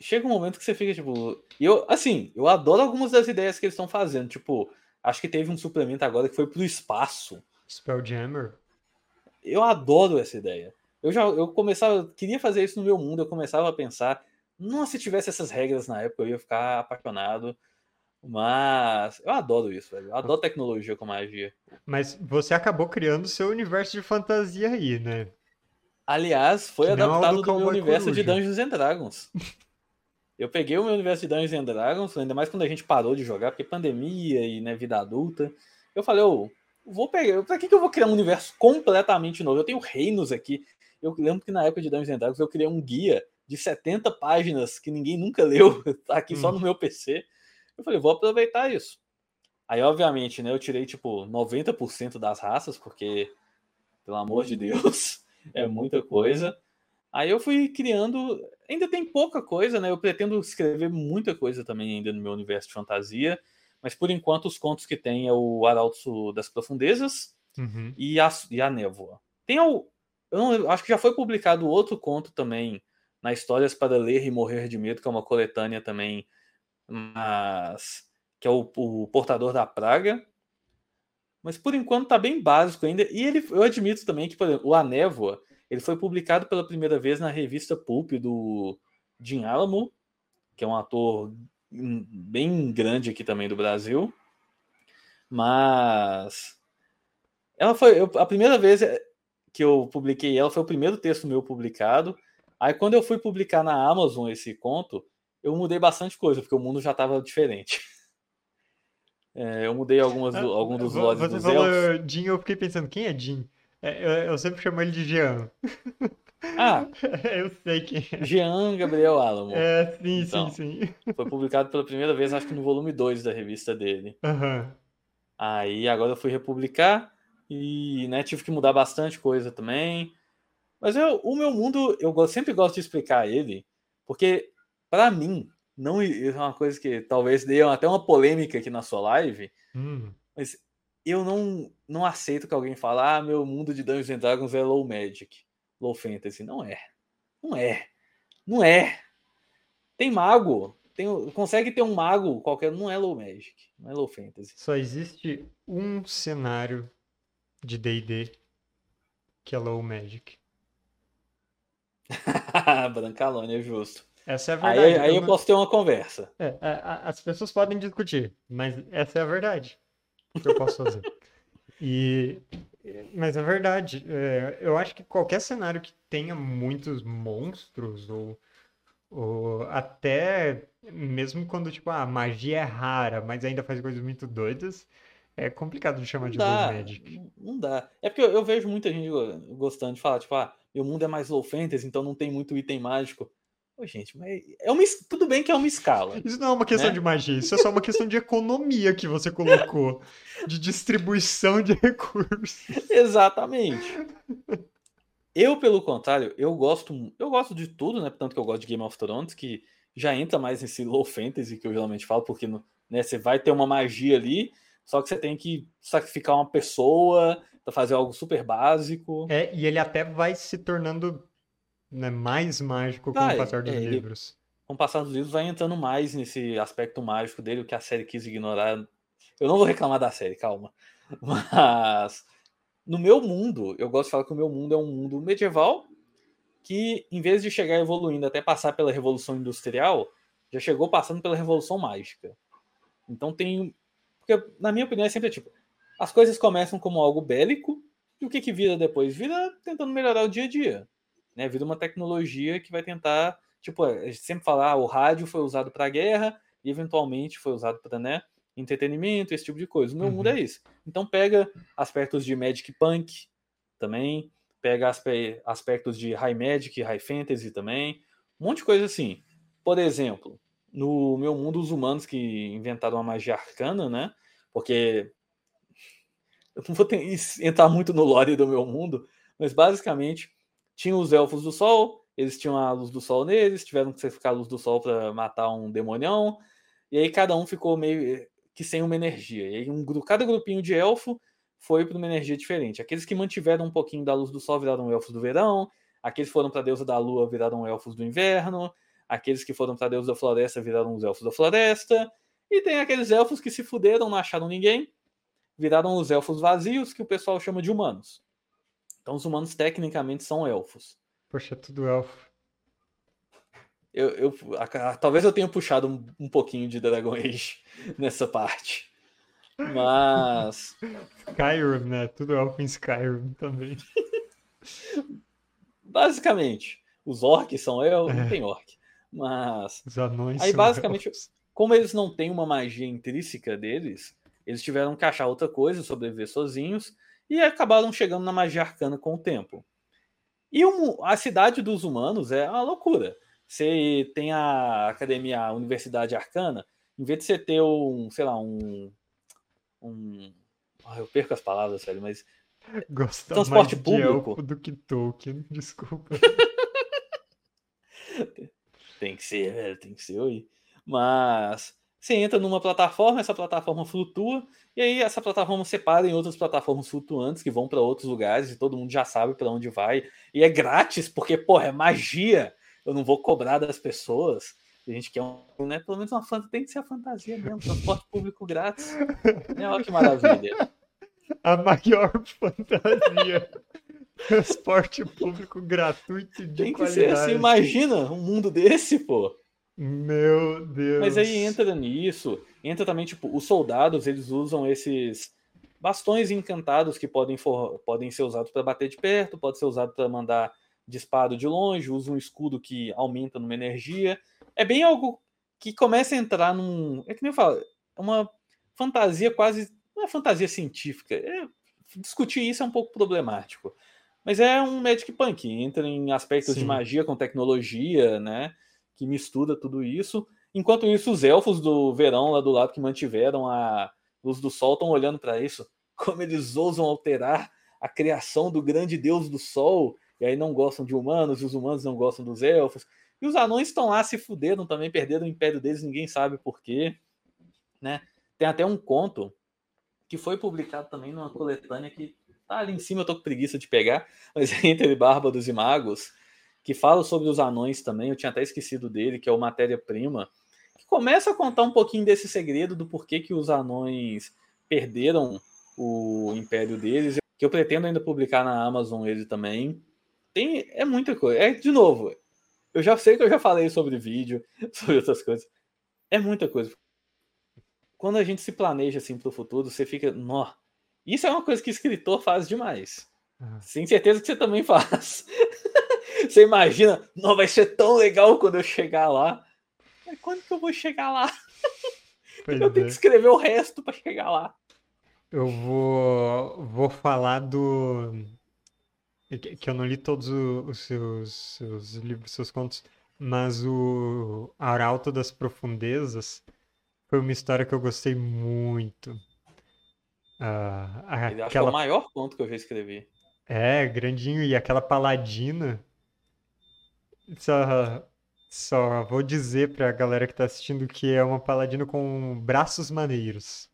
chega um momento que você fica tipo, eu assim, eu adoro algumas das ideias que eles estão fazendo, tipo, acho que teve um suplemento agora que foi pro espaço. Spelljammer? Eu adoro essa ideia. Eu já eu começava, queria fazer isso no meu mundo, eu começava a pensar, nossa, se tivesse essas regras na época, eu ia ficar apaixonado. Mas eu adoro isso, velho. Eu adoro tecnologia com magia. Mas você acabou criando seu universo de fantasia aí, né? Aliás, foi que adaptado do, do meu universo Coruja. de Dungeons and Dragons. eu peguei o meu universo de Dungeons and Dragons, ainda mais quando a gente parou de jogar, porque pandemia e né, vida adulta. Eu falei, ô, oh, vou pegar. Pra que, que eu vou criar um universo completamente novo? Eu tenho reinos aqui. Eu lembro que na época de Dungeons Dragons eu criei um guia de 70 páginas que ninguém nunca leu, <laughs> tá aqui hum. só no meu PC. Eu falei, vou aproveitar isso. Aí, obviamente, né, eu tirei tipo 90% das raças, porque, pelo amor de Deus, <laughs> é muita coisa. Aí eu fui criando. Ainda tem pouca coisa, né? Eu pretendo escrever muita coisa também ainda no meu universo de fantasia. Mas por enquanto os contos que tem é o Arauto das Profundezas uhum. e, a, e a Névoa. Tem o. Eu não, acho que já foi publicado outro conto também na Histórias para Ler e Morrer de Medo, que é uma coletânea também, mas que é o, o Portador da Praga. Mas por enquanto tá bem básico ainda. E ele, eu admito também que, por exemplo, o A Névoa ele foi publicado pela primeira vez na revista Pulp do Jim Alamo, que é um ator bem grande aqui também do Brasil. Mas ela foi eu, a primeira vez que eu publiquei ela foi o primeiro texto meu publicado. Aí quando eu fui publicar na Amazon esse conto, eu mudei bastante coisa, porque o mundo já estava diferente. <laughs> É, eu mudei algumas do, ah, alguns dos lotes dos falou eu fiquei pensando, quem é Jim? É, eu, eu, sempre chamo ele de Jean. <laughs> Ah, <laughs> eu sei que é. Jean Gabriel Alamo. É, sim, então, sim, sim. Foi publicado pela primeira vez, acho que no volume 2 da revista dele. Uhum. Aí agora eu fui republicar e né, tive que mudar bastante coisa também. Mas eu, o meu mundo, eu sempre gosto de explicar ele, porque para mim, não é uma coisa que talvez dê até uma polêmica aqui na sua live, Hum, mas eu não, não aceito que alguém fale, ah, meu mundo de Dungeons and Dragons é low magic, low fantasy. Não é. Não é. Não é. Tem mago. Tem, consegue ter um mago qualquer. Não é low magic. Não é low fantasy. só existe um cenário de D&D que é low magic. <laughs> Brancalone, é justo. Essa é a Aí, verdade. aí eu não- posso ter uma conversa. É, a- a- as pessoas podem discutir, mas essa é a verdade. O que eu posso fazer? <laughs> E, mas é verdade. é, eu acho que qualquer cenário que tenha muitos monstros, ou, ou até mesmo quando tipo, a magia é rara, mas ainda faz coisas muito doidas, é complicado de chamar Não de dá. magic. Não dá. É porque eu, eu vejo muita gente go- gostando de falar, tipo, ah, meu mundo é mais low fantasy, então não tem muito item mágico. Ô, gente, mas é uma, tudo bem que é uma escala. Isso não é uma questão Né? de magia, isso é só uma questão de economia que você colocou, de distribuição de recursos. Exatamente. Eu, pelo contrário, eu gosto, eu gosto de tudo, né? Tanto que eu gosto de Game of Thrones, que já entra mais nesse low fantasy que eu geralmente falo, porque né, você vai ter uma magia ali, só que você tem que sacrificar uma pessoa pra fazer algo super básico. É, e ele até vai se tornando, né, mais mágico com o Vai, passar dos é, livros. Com o passar dos livros, vai entrando mais nesse aspecto mágico dele, o que a série quis ignorar. Eu não vou reclamar da série, calma. <laughs> Mas no meu mundo, eu gosto de falar que o meu mundo é um mundo medieval que, em vez de chegar evoluindo até passar pela Revolução Industrial, já chegou passando pela Revolução Mágica. Então tem. Porque, na minha opinião, é sempre tipo: as coisas começam como algo bélico, e o que, que vira depois? Vira tentando melhorar o dia a dia. Né? Vira uma tecnologia que vai tentar. Tipo, a gente sempre fala, ah, o rádio foi usado para guerra e eventualmente foi usado para né, entretenimento, esse tipo de coisa. O meu mundo Uhum. é isso. Então pega aspectos de Magic Punk também, pega aspe- aspectos de High Magic, High Fantasy também, um monte de coisa assim. Por exemplo, no meu mundo, os humanos que inventaram a magia arcana, né? Porque eu não vou ter- <laughs> entrar muito no lore do meu mundo, mas basicamente tinha os elfos do sol, eles tinham a luz do sol neles, tiveram que sacrificar a luz do sol para matar um demonião, e aí cada um ficou meio que sem uma energia. E aí um, cada grupinho de elfo foi para uma energia diferente. Aqueles que mantiveram um pouquinho da luz do sol viraram elfos do verão, aqueles que foram para a deusa da lua viraram elfos do inverno, aqueles que foram para a deusa da floresta viraram os elfos da floresta, e tem aqueles elfos que se fuderam, não acharam ninguém, viraram os elfos vazios, que o pessoal chama de humanos. Então os humanos tecnicamente são elfos. Poxa, é tudo elfo. Eu, eu- a- a- talvez eu tenha puxado um, um pouquinho de Dragon Age <laughs> nessa parte. Mas <laughs> Skyrim, né? Tudo elfo em Skyrim também. <laughs> basicamente, os orcs são elfos, não É. tem orc. Mas Os anões Aí, basicamente, elfos. como eles não têm uma magia intrínseca deles, eles tiveram que achar outra coisa, sobreviver sozinhos, e acabaram chegando na magia arcana com o tempo. E mu- a cidade dos humanos é uma loucura. Você tem a academia, a Universidade Arcana, em vez de você ter um, sei lá, um. um eu perco as palavras, sério, mas Gosta transporte mais público. do que Tolkien, <laughs> desculpa. Tem que ser, velho, tem que ser aí. Mas você entra numa plataforma, essa plataforma flutua, e aí essa plataforma separa em outras plataformas flutuantes que vão para outros lugares e todo mundo já sabe para onde vai. E é grátis, porque, porra, é magia. Eu não vou cobrar das pessoas. A gente quer um, né? Pelo menos uma fantasia, tem que ser a fantasia mesmo, transporte público grátis. É, olha que maravilha. A maior fantasia. Transporte público gratuito de Tem que ser assim, qualidade. imagina um mundo desse, pô. Meu Deus. Mas aí entra nisso, entra também, tipo, os soldados, eles usam esses bastões encantados que podem, for- podem ser usados para bater de perto, pode ser usado para mandar disparo de longe, usa um escudo que aumenta numa energia. É bem algo que começa a entrar num. É que nem eu falo, é uma fantasia quase. Não é fantasia científica. é- discutir isso é um pouco problemático. Mas é um Magic Punk, entra em aspectos de Sim. magia com tecnologia, né? Que mistura tudo isso. Enquanto isso, os elfos do verão lá do lado que mantiveram a luz do sol estão olhando para isso. <laughs> Como eles ousam alterar a criação do grande deus do sol. E aí não gostam de humanos, e os humanos não gostam dos elfos. E os anões estão lá se fuderam também, perderam o império deles, ninguém sabe por quê. Né? Tem até um conto que foi publicado também numa coletânea que tá ali em cima, eu tô com preguiça de pegar, mas é <laughs> entre Bárbaros e Magos, que fala sobre os anões também, eu tinha até esquecido dele, que é o Matéria-Prima, que começa a contar um pouquinho desse segredo do porquê que os anões perderam o império deles, que eu pretendo ainda publicar na Amazon ele também. Tem, é muita coisa. É, de novo, eu já sei que eu já falei sobre vídeo, <laughs> sobre outras coisas. É muita coisa. Quando a gente se planeja assim para o futuro, você fica, nó. Isso é uma coisa que escritor faz demais. Uhum. Sem certeza que você também <laughs> faz. Você imagina, não vai ser tão legal quando eu chegar lá. Mas quando que eu vou chegar lá? <laughs> Pois eu tenho é. que escrever o resto para chegar lá. Eu vou, vou falar do. Que eu não li todos os seus, seus livros, seus contos, mas o Arauto das Profundezas foi uma história que eu gostei muito. Uh, aquela... Acho que é o maior conto que eu já escrevi. É, grandinho, e aquela paladina. Só, só vou dizer pra galera que tá assistindo que é uma paladina com braços maneiros.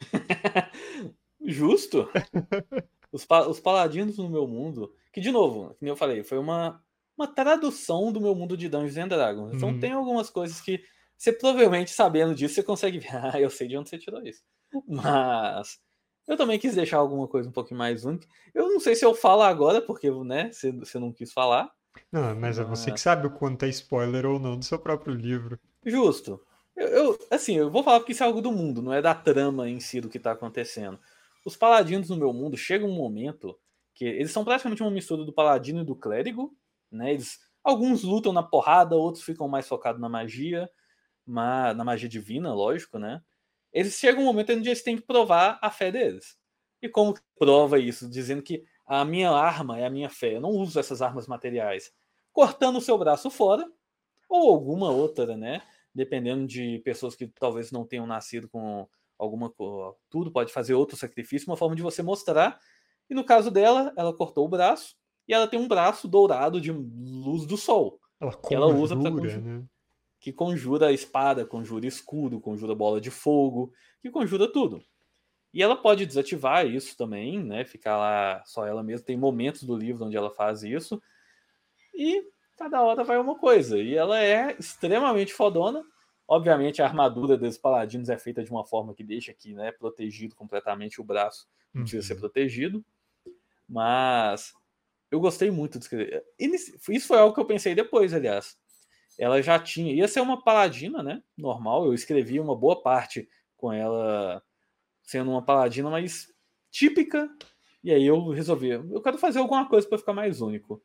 <laughs> Justo. <laughs> Os, pa os paladinos no meu mundo, que de novo, como eu falei, foi uma, uma tradução do meu mundo de Dungeons and Dragons. Então uhum. tem algumas coisas que você provavelmente sabendo disso, você consegue ver, ah, eu sei de onde você tirou isso. Mas eu também quis deixar alguma coisa um pouquinho mais única. Eu não sei se eu falo agora, porque né, você, você não quis falar. Não, mas é você que sabe o quanto é spoiler ou não do seu próprio livro. Justo. Eu, eu, assim, eu vou falar porque isso é algo do mundo, não é da trama em si do que tá acontecendo. Os paladinos no meu mundo chega um momento que eles são praticamente uma mistura do paladino e do clérigo, né? Eles, alguns lutam na porrada, outros ficam mais focados na magia, ma, na magia divina, lógico, né? Eles chegam um momento onde eles têm que provar a fé deles. E como prova isso? Dizendo que a minha arma é a minha fé, eu não uso essas armas materiais. Cortando o seu braço fora, ou alguma outra, né? dependendo de pessoas que talvez não tenham nascido com alguma coisa, tudo pode fazer outro sacrifício, uma forma de você mostrar. E no caso dela, ela cortou o braço e ela tem um braço dourado de luz do sol. Ela que ela usa para né? que conjura a espada, conjura escudo, conjura bola de fogo, que conjura tudo. E ela pode desativar isso também, né? Ficar lá só ela mesma. Tem momentos do livro onde ela faz isso. E cada hora vai uma coisa. E ela é extremamente fodona. Obviamente, a armadura dos paladinos é feita de uma forma que deixa aqui, né, protegido completamente o braço, não precisa ser uhum. protegido. Mas eu gostei muito de escrever. Isso foi algo que eu pensei depois, aliás. Ela já tinha, ia ser uma paladina, né? Normal. Eu escrevi uma boa parte com ela sendo uma paladina, mas típica. E aí eu resolvi, eu quero fazer alguma coisa para ficar mais único.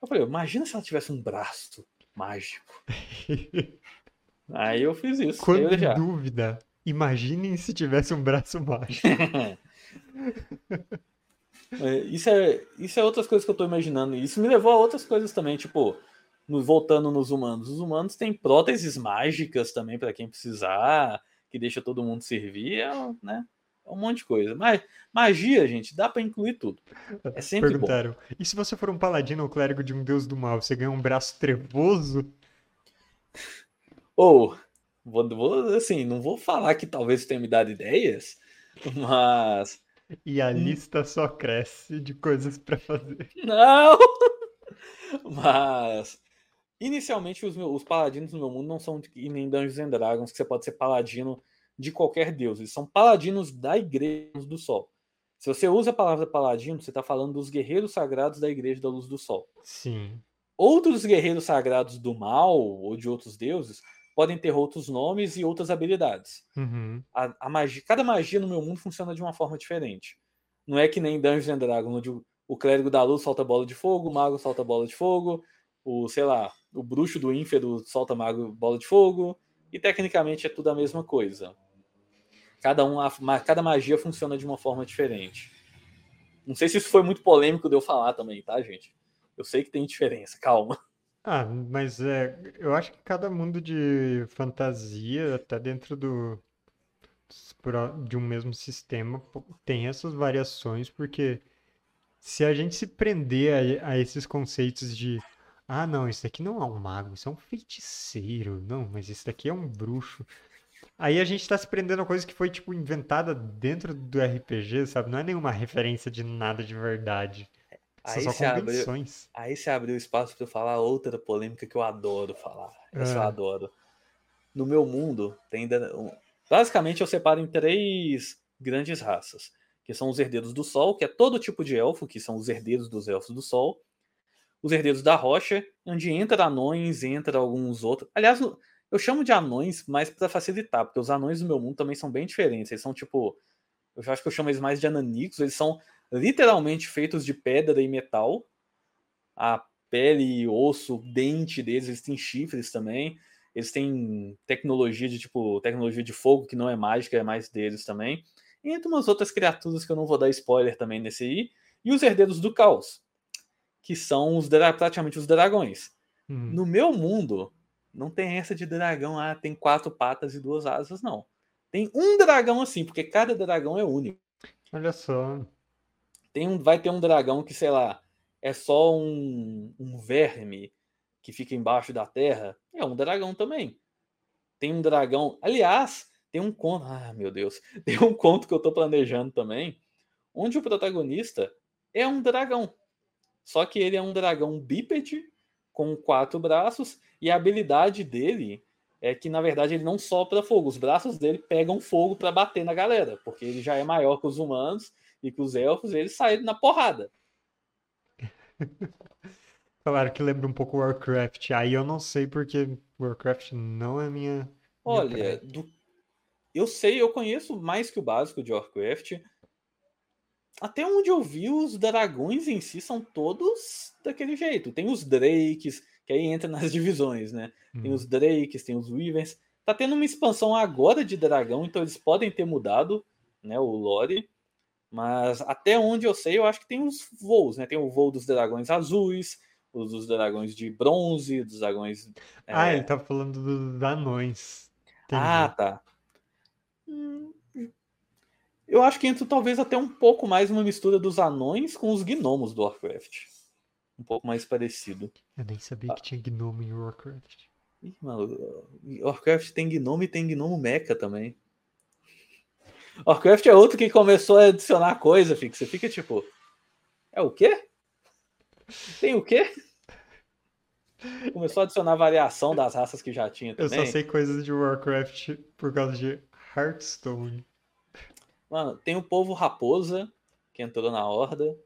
Eu falei, imagina se ela tivesse um braço mágico. <laughs> Aí eu fiz isso. Quando em dúvida, imaginem se tivesse um braço mágico. <laughs> É, isso, é, isso é outras coisas que eu tô imaginando. Isso me levou a outras coisas também, tipo, no, voltando nos humanos. Os humanos têm próteses mágicas também para quem precisar, que deixa todo mundo servir, é, né? É um monte de coisa. Mas magia, gente, dá para incluir tudo. É sempre Perguntaram, bom. e se você for um paladino ou clérigo de um deus do mal, você ganha um braço trevoso? Ou, vou, vou, assim, não vou falar que talvez tenha me dado ideias, mas... E a lista só cresce de coisas para fazer. Não! <laughs> Mas... Inicialmente, os, meus, os paladinos no meu mundo não são nem Dungeons and Dragons, que você pode ser paladino de qualquer deus. Eles são paladinos da Igreja do Sol. Se você usa a palavra paladino, você está falando dos guerreiros sagrados da Igreja da Luz do Sol. Sim. Outros guerreiros sagrados do mal ou de outros deuses podem ter outros nomes e outras habilidades. Uhum. A, a, magia, cada magia no meu mundo funciona de uma forma diferente. Não é que nem Dungeons and Dragons, onde o, o clérigo da luz solta bola de fogo, o mago solta bola de fogo, o, sei lá, o bruxo do ínfero solta mago bola de fogo, e tecnicamente é tudo a mesma coisa. Cada, um, cada magia funciona de uma forma diferente. Não sei se isso foi muito polêmico de eu falar também, tá, gente? Eu sei que tem diferença, calma. Ah, mas é, eu acho que cada mundo de fantasia, até dentro do de um mesmo sistema, tem essas variações, porque se a gente se prender a, a esses conceitos de Ah, não, isso aqui não é um mago, isso é um feiticeiro. Não, mas isso daqui é um bruxo. Aí a gente tá se prendendo a coisa que foi, tipo, inventada dentro do RPG, sabe? Não é nenhuma referência de nada de verdade. São Aí só se abriu, convenções. aí se abriu espaço para eu falar outra polêmica que eu adoro falar. Essa eu Ah. adoro. No meu mundo, tem. Basicamente, eu separo em três grandes raças. Que são os herdeiros do sol, que é todo tipo de elfo, que são os herdeiros dos elfos do sol. Os herdeiros da rocha, onde entra anões, entra alguns outros. Aliás, eu chamo de anões mais para facilitar, porque os anões do meu mundo também são bem diferentes. Eles são tipo. Eu acho que eu chamo eles mais de ananicos. Eles são literalmente feitos de pedra e metal. A pele, osso, dente deles, eles têm chifres também. Eles têm tecnologia de tipo tecnologia de fogo que não é mágica, é mais deles também. E entre umas outras criaturas que eu não vou dar spoiler também nesse aí. E os herdeiros do caos, que são os praticamente os dragões. Hum. No meu mundo, não tem essa de dragão, ah, tem quatro patas e duas asas, não. Tem um dragão assim, porque cada dragão é único. Olha só. Tem um, vai ter um dragão que, sei lá, é só um, um verme que fica embaixo da terra. É um dragão também. Tem um dragão. Aliás, tem um conto. Ah, meu Deus. <laughs> Tem um conto que eu tô planejando também, onde o protagonista é um dragão. Só que ele é um dragão bípede com quatro braços e a habilidade dele é que na verdade ele não sopra fogo, os braços dele pegam fogo para bater na galera, porque ele já é maior que os humanos e que os elfos, eles saem na porrada. <laughs> Claro que lembra um pouco Warcraft. Aí eu não sei porque Warcraft não é minha. Olha, do- eu sei, eu conheço mais que o básico de Warcraft. Até onde eu vi, os dragões em si são todos daquele jeito. Tem os Drakes, que aí entra <laughs> nas divisões, né? Tem os Drakes, tem os Wyverns. Tá tendo uma expansão agora de dragão, então eles podem ter mudado, né, o lore. Mas até onde eu sei, eu acho que tem os voos, né? Tem o voo dos dragões azuis, os dos dragões de bronze, dos dragões. Ah, é, ele tá falando dos anões. Entendi. Ah, tá. Hum, Eu acho que entra talvez até um pouco mais uma mistura dos anões com os gnomos do Warcraft. Um pouco mais parecido. Eu nem sabia que tinha gnomo em Warcraft. Ih, Warcraft tem gnomo e tem gnomo mecha também. Warcraft é outro que começou a adicionar coisa, fica. Você fica tipo. É o quê? Tem o quê? Começou a adicionar variação das raças que já tinha Eu também. só sei coisas de Warcraft por causa de Hearthstone. Mano, tem o povo raposa, que entrou na horda.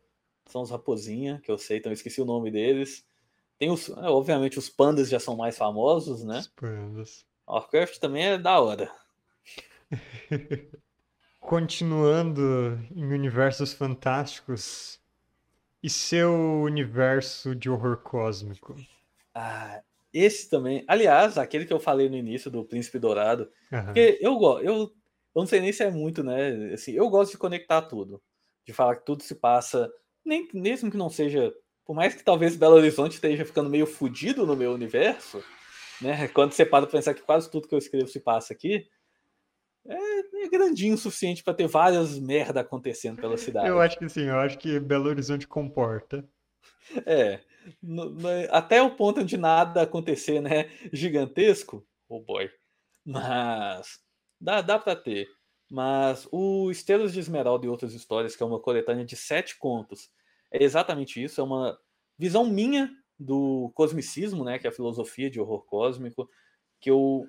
São os raposinha, que eu sei, então eu esqueci o nome deles. Tem os. é, obviamente, os pandas já são mais famosos, né? Os pandas. Warcraft também é da hora. <laughs> Continuando em universos fantásticos. E seu universo de horror cósmico? Ah, esse também. Aliás, aquele que eu falei no início do Príncipe Dourado. Aham. Porque eu. Eu, eu não sei nem se é muito, né? Assim, eu gosto de conectar tudo. De falar que tudo se passa. Nem, mesmo que não seja. Por mais que talvez Belo Horizonte esteja ficando meio fudido no meu universo, né? Quando você para pensar que quase tudo que eu escrevo se passa aqui, é, é grandinho o suficiente para ter várias merda acontecendo pela <laughs> cidade. Eu acho que sim, eu acho que Belo Horizonte comporta. É. no- no- até o ponto de nada acontecer, né? Gigantesco. Oh boy. Mas. Dá, dá pra ter. Mas o Estrelas de Esmeralda e Outras Histórias, que é uma coletânea de sete contos, é exatamente isso. É uma visão minha do cosmicismo, né? Que é a filosofia de horror cósmico. Que eu.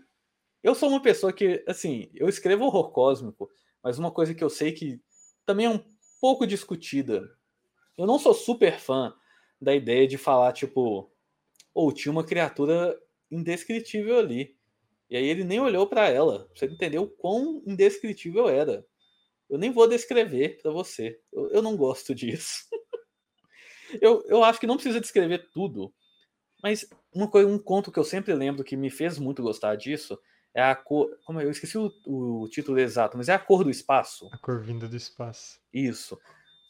Eu sou uma pessoa que, assim, eu escrevo horror cósmico, mas uma coisa que eu sei que também é um pouco discutida. Eu não sou super fã da ideia de falar, tipo, ou tinha uma criatura indescritível ali. E aí ele nem olhou para ela. Você entendeu o quão indescritível era. Eu nem vou descrever para você. Eu, eu não gosto disso. <laughs> eu, eu acho que não precisa descrever tudo. Mas uma coisa, um conto que eu sempre lembro que me fez muito gostar disso é a cor. Como é? eu esqueci o, o título exato, mas é a cor do espaço. A cor vinda do espaço. Isso.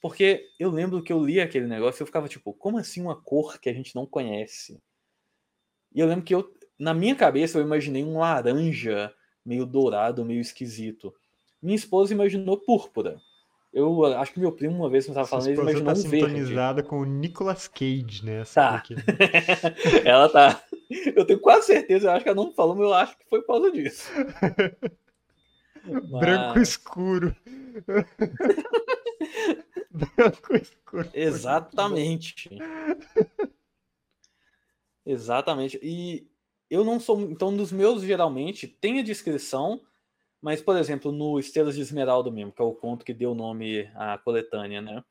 Porque eu lembro que eu li aquele negócio e eu ficava tipo, como assim uma cor que a gente não conhece? E eu lembro que eu, na minha cabeça, eu imaginei um laranja meio dourado, meio esquisito. Minha esposa imaginou púrpura. Eu acho que meu primo uma vez que estava falando, ele imaginou tá um verde. sintonizada com o Nicolas Cage, né? Tá. <laughs> ela tá. Eu tenho quase certeza, eu acho que ela não falou, mas eu acho que foi por causa disso. <laughs> Branco escuro. <laughs> Branco escuro. Exatamente. Exatamente. E eu não sou. Então, nos meus, geralmente, tem a descrição, mas, por exemplo, no Estrelas de Esmeralda mesmo, que é o conto que deu nome à coletânea, né?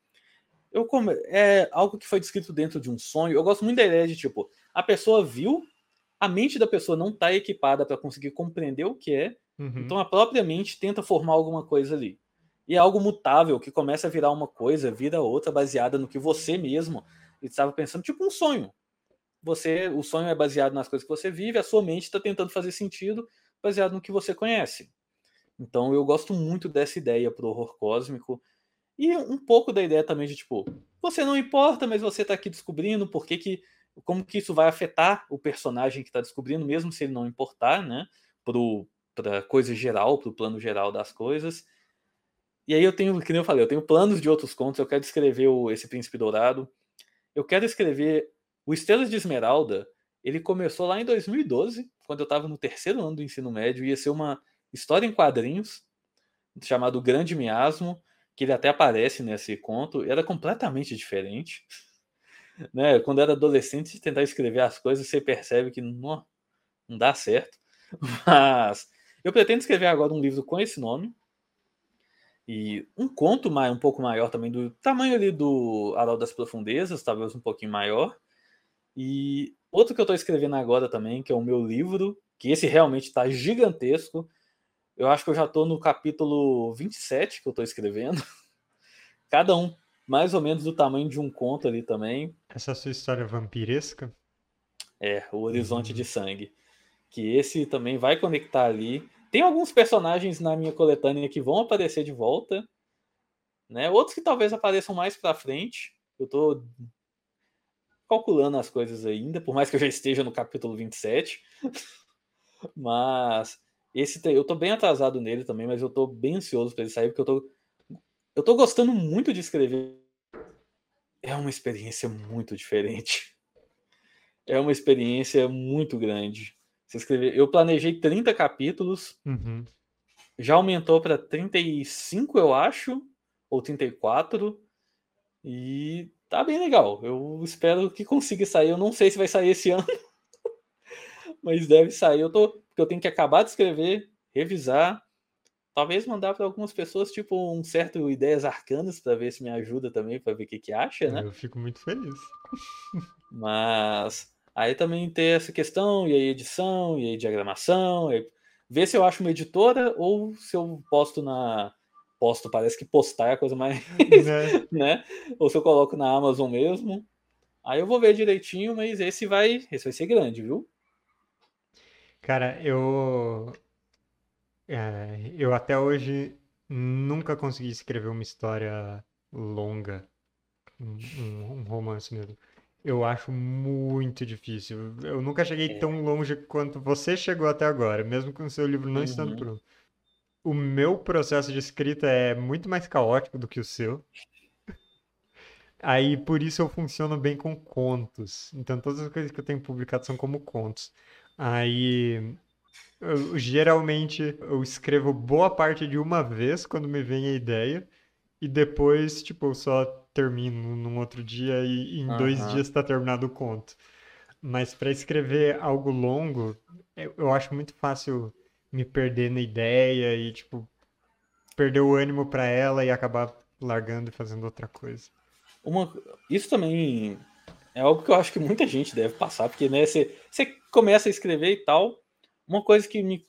Eu come... É algo que foi descrito dentro de um sonho. Eu gosto muito da ideia de, tipo, a pessoa viu, a mente da pessoa não está equipada para conseguir compreender o que é, uhum. então a própria mente tenta formar alguma coisa ali. E é algo mutável, que começa a virar uma coisa, vira outra, baseada no que você mesmo estava pensando, tipo um sonho você o sonho é baseado nas coisas que você vive, a sua mente está tentando fazer sentido baseado no que você conhece. Então eu gosto muito dessa ideia pro horror cósmico e um pouco da ideia também de tipo, você não importa, mas você está aqui descobrindo por que, que como que isso vai afetar o personagem que está descobrindo, mesmo se ele não importar, né? Para coisa geral, o plano geral das coisas. E aí eu tenho, que nem eu falei, eu tenho planos de outros contos, eu quero escrever o, esse Príncipe Dourado. Eu quero escrever o Estrelas de Esmeralda, ele começou lá em 2012, quando eu estava no terceiro ano do ensino médio, ia ser uma história em quadrinhos, chamado Grande Miasmo, que ele até aparece nesse conto, era completamente diferente. <laughs> Né? Quando era adolescente, tentar escrever as coisas, você percebe que não, não dá certo. <laughs> Mas eu pretendo escrever agora um livro com esse nome. E um conto mais, um pouco maior também, do tamanho ali do Aral das Profundezas, talvez um pouquinho maior. E outro que eu estou escrevendo agora também, que é o meu livro, que esse realmente está gigantesco. Eu acho que eu já estou no capítulo 27 que eu estou escrevendo. <laughs> Cada um mais ou menos do tamanho de um conto ali também. Essa é sua história vampiresca? É, o Horizonte uhum. de Sangue. Que esse também vai conectar ali. Tem alguns personagens na minha coletânea que vão aparecer de volta, né? Outros que talvez apareçam mais para frente. Eu estou calculando as coisas ainda, por mais que eu já esteja no capítulo 27. <laughs> mas esse eu tô bem atrasado nele também, mas eu tô bem ansioso para ele sair, porque eu tô eu tô gostando muito de escrever. É uma experiência muito diferente. É uma experiência muito grande. Você escrever, eu planejei 30 capítulos. Uhum. Já aumentou para 35, eu acho, ou 34. E tá bem legal. Eu espero que consiga sair. Eu não sei se vai sair esse ano, <laughs> mas deve sair. Eu tô, porque eu tenho que acabar de escrever, revisar, talvez mandar para algumas pessoas tipo um certo ideias arcanas para ver se me ajuda também para ver o que que acha, né? Eu fico muito feliz. <laughs> Mas aí também ter essa questão e aí edição e aí diagramação, e ver se eu acho uma editora ou se eu posto na posto, parece que postar é a coisa mais. <laughs> Né? <laughs> né? Ou se eu coloco na Amazon mesmo. Aí eu vou ver direitinho, mas esse vai, esse vai ser grande, viu? Cara, eu. É, eu até hoje nunca consegui escrever uma história longa. Um, um, romance mesmo. Eu acho muito difícil. Eu nunca cheguei é. tão longe quanto você chegou até agora, mesmo com o seu livro não uhum. estando pronto o meu processo de escrita é muito mais caótico do que o seu. Aí por isso eu funciono bem com contos. Então todas as coisas que eu tenho publicado são como contos. Aí eu, geralmente eu escrevo boa parte de uma vez quando me vem a ideia e depois tipo eu só termino num outro dia e em uhum. dois dias está terminado o conto. Mas para escrever algo longo, eu acho muito fácil me perder na ideia e, tipo, perder o ânimo para ela e acabar largando e fazendo outra coisa. Uma, isso também é algo que eu acho que muita gente deve passar, porque, né, você, começa a escrever e tal. Uma coisa que me.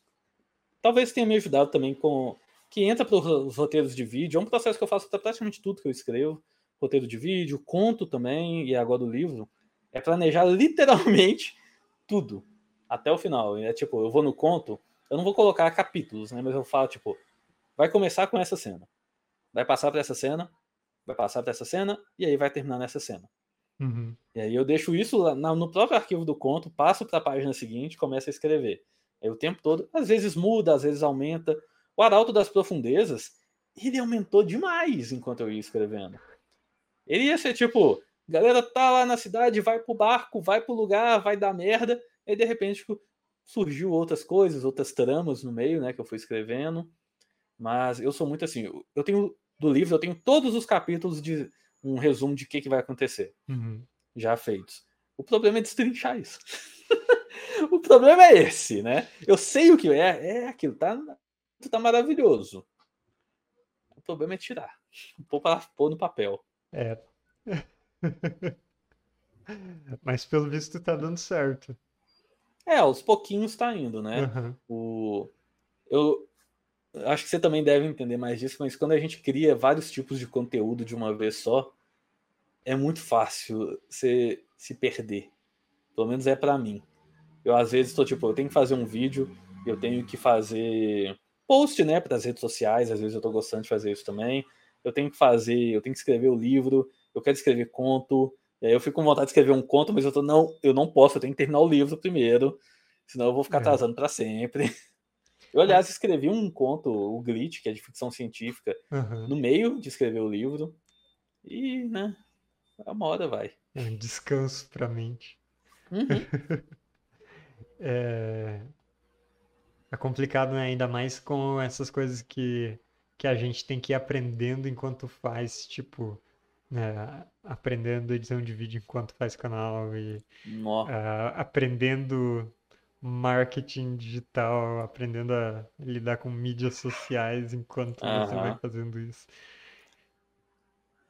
Talvez tenha me ajudado também com. Que entra para os roteiros de vídeo. É um processo que eu faço praticamente tudo que eu escrevo. Roteiro de vídeo, conto também, e agora o livro. É planejar literalmente <laughs> tudo. Até o final. É tipo, eu vou no conto, eu não vou colocar capítulos, né? Mas eu falo, tipo, vai começar com essa cena. Vai passar para essa cena, vai passar para essa cena, e aí vai terminar nessa cena. Uhum. E aí eu deixo isso lá no próprio arquivo do conto, passo para a página seguinte, começo a escrever. Aí o tempo todo, às vezes muda, às vezes aumenta. O Arauto das Profundezas, ele aumentou demais enquanto eu ia escrevendo. Ele ia ser tipo, galera tá lá na cidade, vai pro barco, vai pro lugar, vai dar merda, e de repente tipo, surgiu outras coisas, outras tramas no meio, né, que eu fui escrevendo. Mas eu sou muito assim, eu tenho do livro, eu tenho todos os capítulos de um resumo de o que, que vai acontecer. Uhum. Já feitos. O problema é destrinchar isso. <laughs> o problema é esse, né? Eu sei o que é, é aquilo, tá, tá maravilhoso. O problema é tirar. Pôr, pra, pôr no papel. É. <laughs> Mas pelo visto tá dando certo. É, aos pouquinhos tá indo, né? Uhum. O... Eu acho que você também deve entender mais disso, mas quando a gente cria vários tipos de conteúdo de uma vez só, é muito fácil você se perder. Pelo menos é para mim. Eu às vezes estou tipo, eu tenho que fazer um vídeo, eu tenho que fazer post, né, para as redes sociais, às vezes eu estou gostando de fazer isso também. Eu tenho que fazer, eu tenho que escrever o livro, eu quero escrever conto, e aí eu fico com vontade de escrever um conto, mas eu tô não, eu não posso, eu tenho que terminar o livro primeiro, senão eu vou ficar é. atrasando para sempre. <laughs> Eu, aliás, escrevi um conto, o Glitch, que é de ficção científica, uhum. no meio de escrever o livro. E, né, uma hora vai. É um descanso pra mente. Uhum. <laughs> é... é complicado, né? Ainda mais com essas coisas que, que a gente tem que ir aprendendo enquanto faz, tipo, né? aprendendo edição de vídeo enquanto faz canal e uh, aprendendo marketing digital, aprendendo a lidar com mídias sociais enquanto uhum. você vai fazendo isso.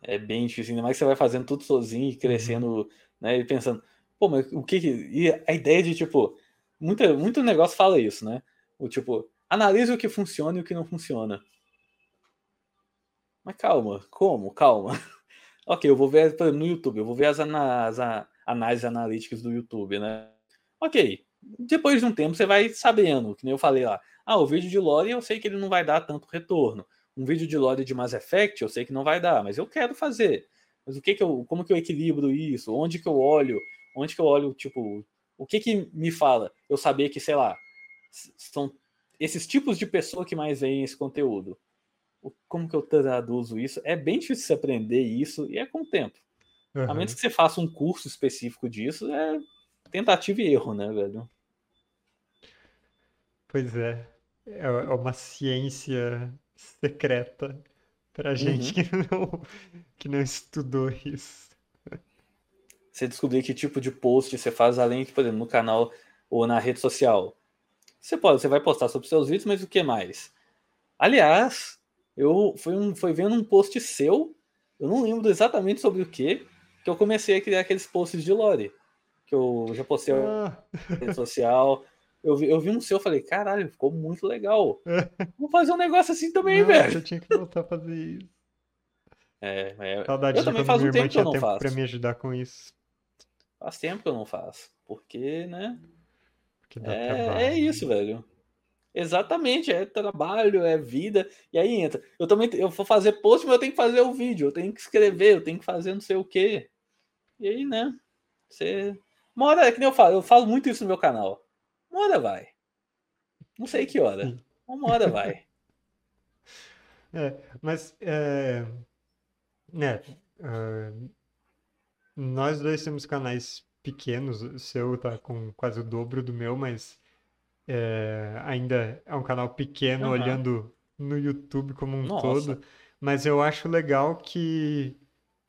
É bem difícil, ainda mais que você vai fazendo tudo sozinho e crescendo, uhum. né? E pensando, pô, mas o que. E a ideia de, tipo, muita, muito negócio fala isso, né? O tipo, analise o que funciona e o que não funciona. Mas calma, como? Calma. <laughs> ok, eu vou ver no YouTube, eu vou ver as, as, as análises analíticas do YouTube, né? Ok, depois de um tempo você vai sabendo, que nem eu falei lá. Ah, o vídeo de lore eu sei que ele não vai dar tanto retorno. Um vídeo de lore de Mass Effect eu sei que não vai dar, mas eu quero fazer. Mas o que que eu, como que eu equilibro isso? Onde que eu olho? Onde que eu olho, tipo, o que que me fala? Eu saber que, sei lá, são esses tipos de pessoa que mais veem esse conteúdo. Como que eu traduzo isso? É bem difícil se aprender isso e é com o tempo. Uhum. A menos que você faça um curso específico disso, é tentativa e erro, né, velho? Pois é. É, é uma ciência secreta pra gente uhum. que, não, que não estudou isso. Você descobrir que tipo de post você faz além de, por exemplo, no canal ou na rede social. Você pode, você vai postar sobre seus vídeos, mas o que mais? Aliás, eu fui, um, fui vendo um post seu, eu não lembro exatamente sobre o que, que eu comecei a criar aqueles posts de lore que eu já postei ah. na rede social. Eu vi, eu vi um seu, falei, caralho, ficou muito legal. Vou fazer um negócio assim também, Nossa, velho. Eu tinha que voltar a fazer isso. É, é Saudade eu também faço um tempo que eu não faço. Pra me ajudar com isso. Faz tempo que eu não faço. Porque, né? Porque é, é isso, velho. Exatamente, é trabalho, é vida. E aí entra. Eu também eu vou fazer post, mas eu tenho que fazer o vídeo, eu tenho que escrever, eu tenho que fazer não sei o quê. E aí, né? Você uma hora, é que nem eu falo, eu falo muito isso no meu canal. Uma hora vai. Não sei que hora. Uma hora vai. <laughs> É, mas é, né, uh, nós dois temos canais pequenos. O seu tá com quase o dobro do meu, mas é, ainda é um canal pequeno uhum. olhando no YouTube como um Nossa. todo. Mas eu acho legal que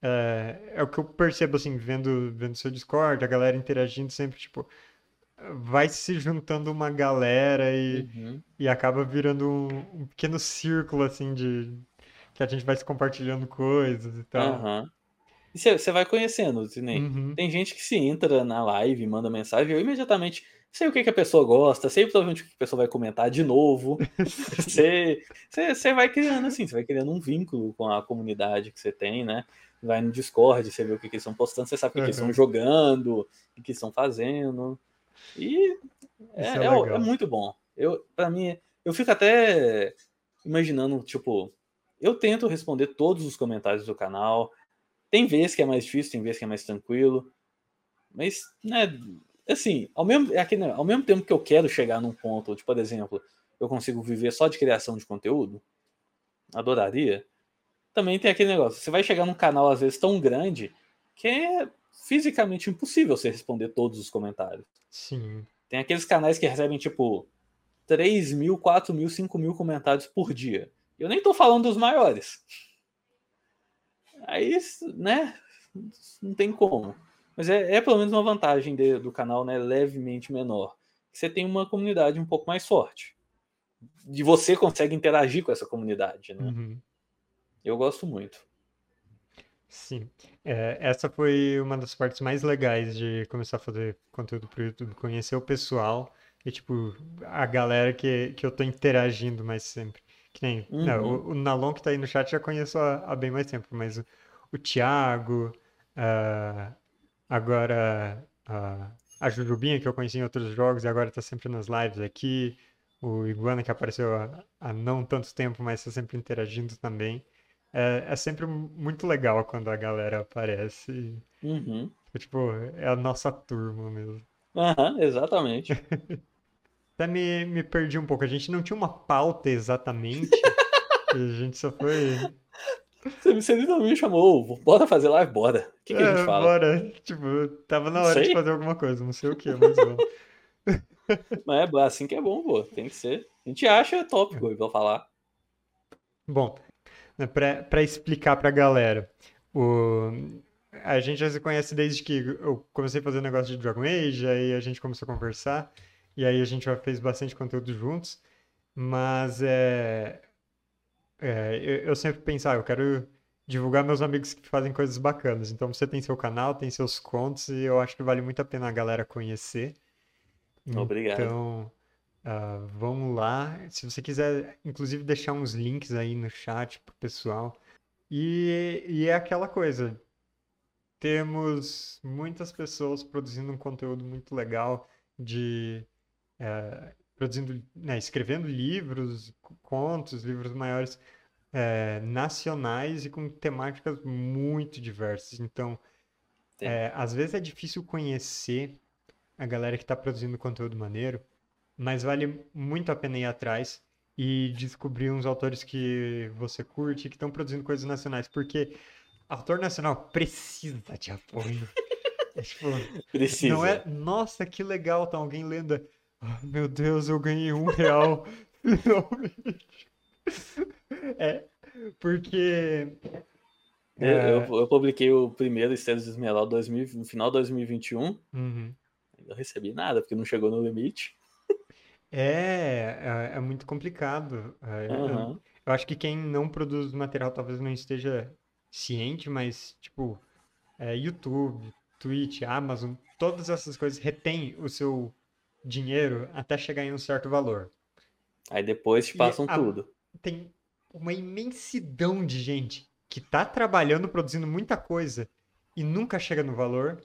é, é o que eu percebo, assim, vendo, vendo seu Discord, a galera interagindo sempre, tipo, vai se juntando uma galera e, uhum. e acaba virando um, um, pequeno círculo, assim, de que a gente vai se compartilhando coisas e tal. Uhum. E você vai conhecendo, Sidney. Uhum. Tem gente que se entra na live, manda mensagem, eu imediatamente sei o que, que a pessoa gosta, sei provavelmente o que a pessoa vai comentar de novo. <laughs> Você vai criando assim, você vai criando um vínculo com a comunidade que você tem, né? vai no Discord, você vê o que, que eles estão postando, você sabe o que, uhum. que eles estão jogando, o que, que estão fazendo. E é, é, é, é, muito bom. Eu, para mim, eu fico até imaginando, tipo, eu tento responder todos os comentários do canal. Tem vezes que é mais difícil, tem vezes que é mais tranquilo. Mas, né, assim, ao mesmo, é aqui, né, ao mesmo tempo que eu quero chegar num ponto, tipo, por exemplo, eu consigo viver só de criação de conteúdo, adoraria. Também tem aquele negócio, você vai chegar num canal às vezes tão grande que é fisicamente impossível você responder todos os comentários. Sim. Tem aqueles canais que recebem tipo 3 mil, 4 mil, 5 mil comentários por dia. Eu nem tô falando dos maiores. Aí, né? Não tem como. Mas é, é pelo menos uma vantagem de, do canal, né? Levemente menor. Você tem uma comunidade um pouco mais forte. E você consegue interagir com essa comunidade, né? Uhum. Eu gosto muito. Sim. É, essa foi uma das partes mais legais de começar a fazer conteúdo pro YouTube, conhecer o pessoal e, tipo, a galera que, que eu tô interagindo mais sempre. Que nem, Uhum. não, o, o Nalon que tá aí no chat já conheço há, há bem mais tempo, mas o, o Thiago, ah, agora ah, a Jujubinha, que eu conheci em outros jogos e agora tá sempre nas lives aqui, o Iguana que apareceu há, há não tanto tempo, mas tá sempre interagindo também. É, é sempre muito legal quando a galera aparece. Uhum. e, Tipo, é a nossa turma mesmo. Aham, exatamente. <laughs> Até me, me perdi um pouco. A gente não tinha uma pauta exatamente. <laughs> A gente só foi. Você, literalmente me chamou, "Ô, bora fazer live? Bora. O que, que a gente É, fala? bora. Tipo, tava na hora de fazer alguma coisa, não sei o que, mas vamos. <laughs> Mas é assim que é bom, pô. Tem que ser. A gente acha tópico, eu vou falar. Bom, né, pra, pra explicar pra galera, o... a gente já se conhece desde que eu comecei a fazer negócio de Dragon Age, aí a gente começou a conversar, e aí a gente já fez bastante conteúdo juntos, mas é, é, eu, eu sempre pensava, eu quero divulgar meus amigos que fazem coisas bacanas, então você tem seu canal, tem seus contos, e eu acho que vale muito a pena a galera conhecer. Obrigado. Então, ah, vamos lá. Se você quiser, inclusive, deixar uns links aí no chat pro pessoal. E, e é aquela coisa. Temos muitas pessoas produzindo um conteúdo muito legal de eh, produzindo, né, escrevendo livros, contos, livros maiores eh, nacionais e com temáticas muito diversas. Então, eh, às vezes é difícil conhecer a galera que está produzindo conteúdo maneiro, mas vale muito a pena ir atrás e descobrir uns autores que você curte, que estão produzindo coisas nacionais, porque autor nacional precisa de apoio. É tipo, Precisa. não é, nossa, que legal, tá alguém lendo. "Ah, meu Deus, eu ganhei um real, <laughs> finalmente. <laughs> É, porque Eu, é, eu, eu publiquei o primeiro Estrelas de Esmeralda 2000 no final de 2021. uhum. Não recebi nada, porque não chegou no limite. É, é, é muito complicado. É, eu, eu acho que quem não produz material talvez não esteja ciente, mas, tipo, é, YouTube, Twitch, Amazon, todas essas coisas retêm o seu dinheiro até chegar em um certo valor. Aí depois te passam a- tudo. Tem uma imensidão de gente que tá trabalhando, produzindo muita coisa e nunca chega no valor,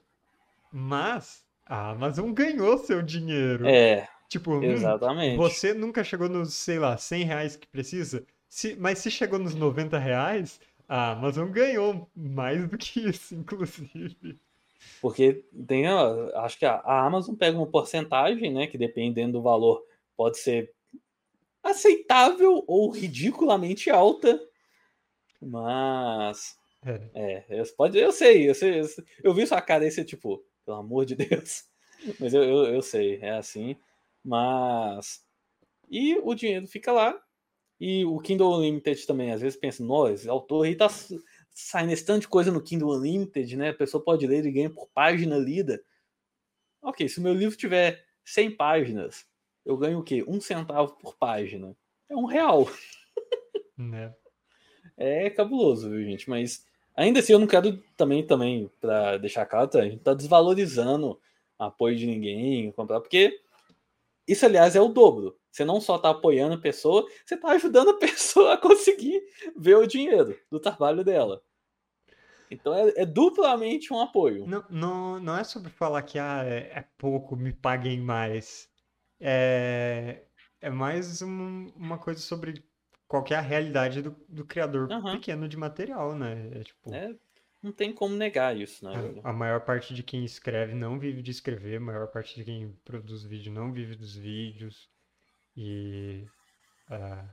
mas a Amazon ganhou seu dinheiro. É, Tipo, hum, exatamente. você nunca chegou nos, sei lá, 100 reais que precisa, se, mas se chegou nos 90 reais, a Amazon ganhou mais do que isso, <laughs> inclusive. Porque tem, acho que a, a Amazon pega uma porcentagem, né? Que dependendo do valor, pode ser aceitável ou ridiculamente alta. Mas. É, É, eu, pode, eu sei, eu sei, eu sei. Eu vi sua cara você, tipo, pelo amor de Deus. <laughs> Mas eu, eu, eu sei, é assim. Mas. E o dinheiro fica lá. E o Kindle Unlimited também, às vezes pensa, esse autor aí tá saindo esse tanto de coisa no Kindle Unlimited, né? A pessoa pode ler e ganha por página lida. Ok, se o meu livro tiver 100 páginas, eu ganho o quê? Um centavo por página. É um real. né? É cabuloso, viu, gente? Mas ainda assim eu não quero também, também para deixar claro, tá? a gente tá desvalorizando apoio de ninguém, comprar, porque isso, aliás, é o dobro. Você não só tá apoiando a pessoa, você tá ajudando a <laughs> pessoa a conseguir ver o dinheiro do trabalho dela. Então é, é duplamente um apoio. Não, não, não é sobre falar que ah, é, é pouco, me paguem mais. É, é mais um- uma coisa sobre qual que é a realidade do, do criador Aham. pequeno de material, né? É tipo, É, não tem como negar isso, né? a, a maior parte de quem escreve não vive de escrever, a maior parte de quem produz vídeo não vive dos vídeos. E ah,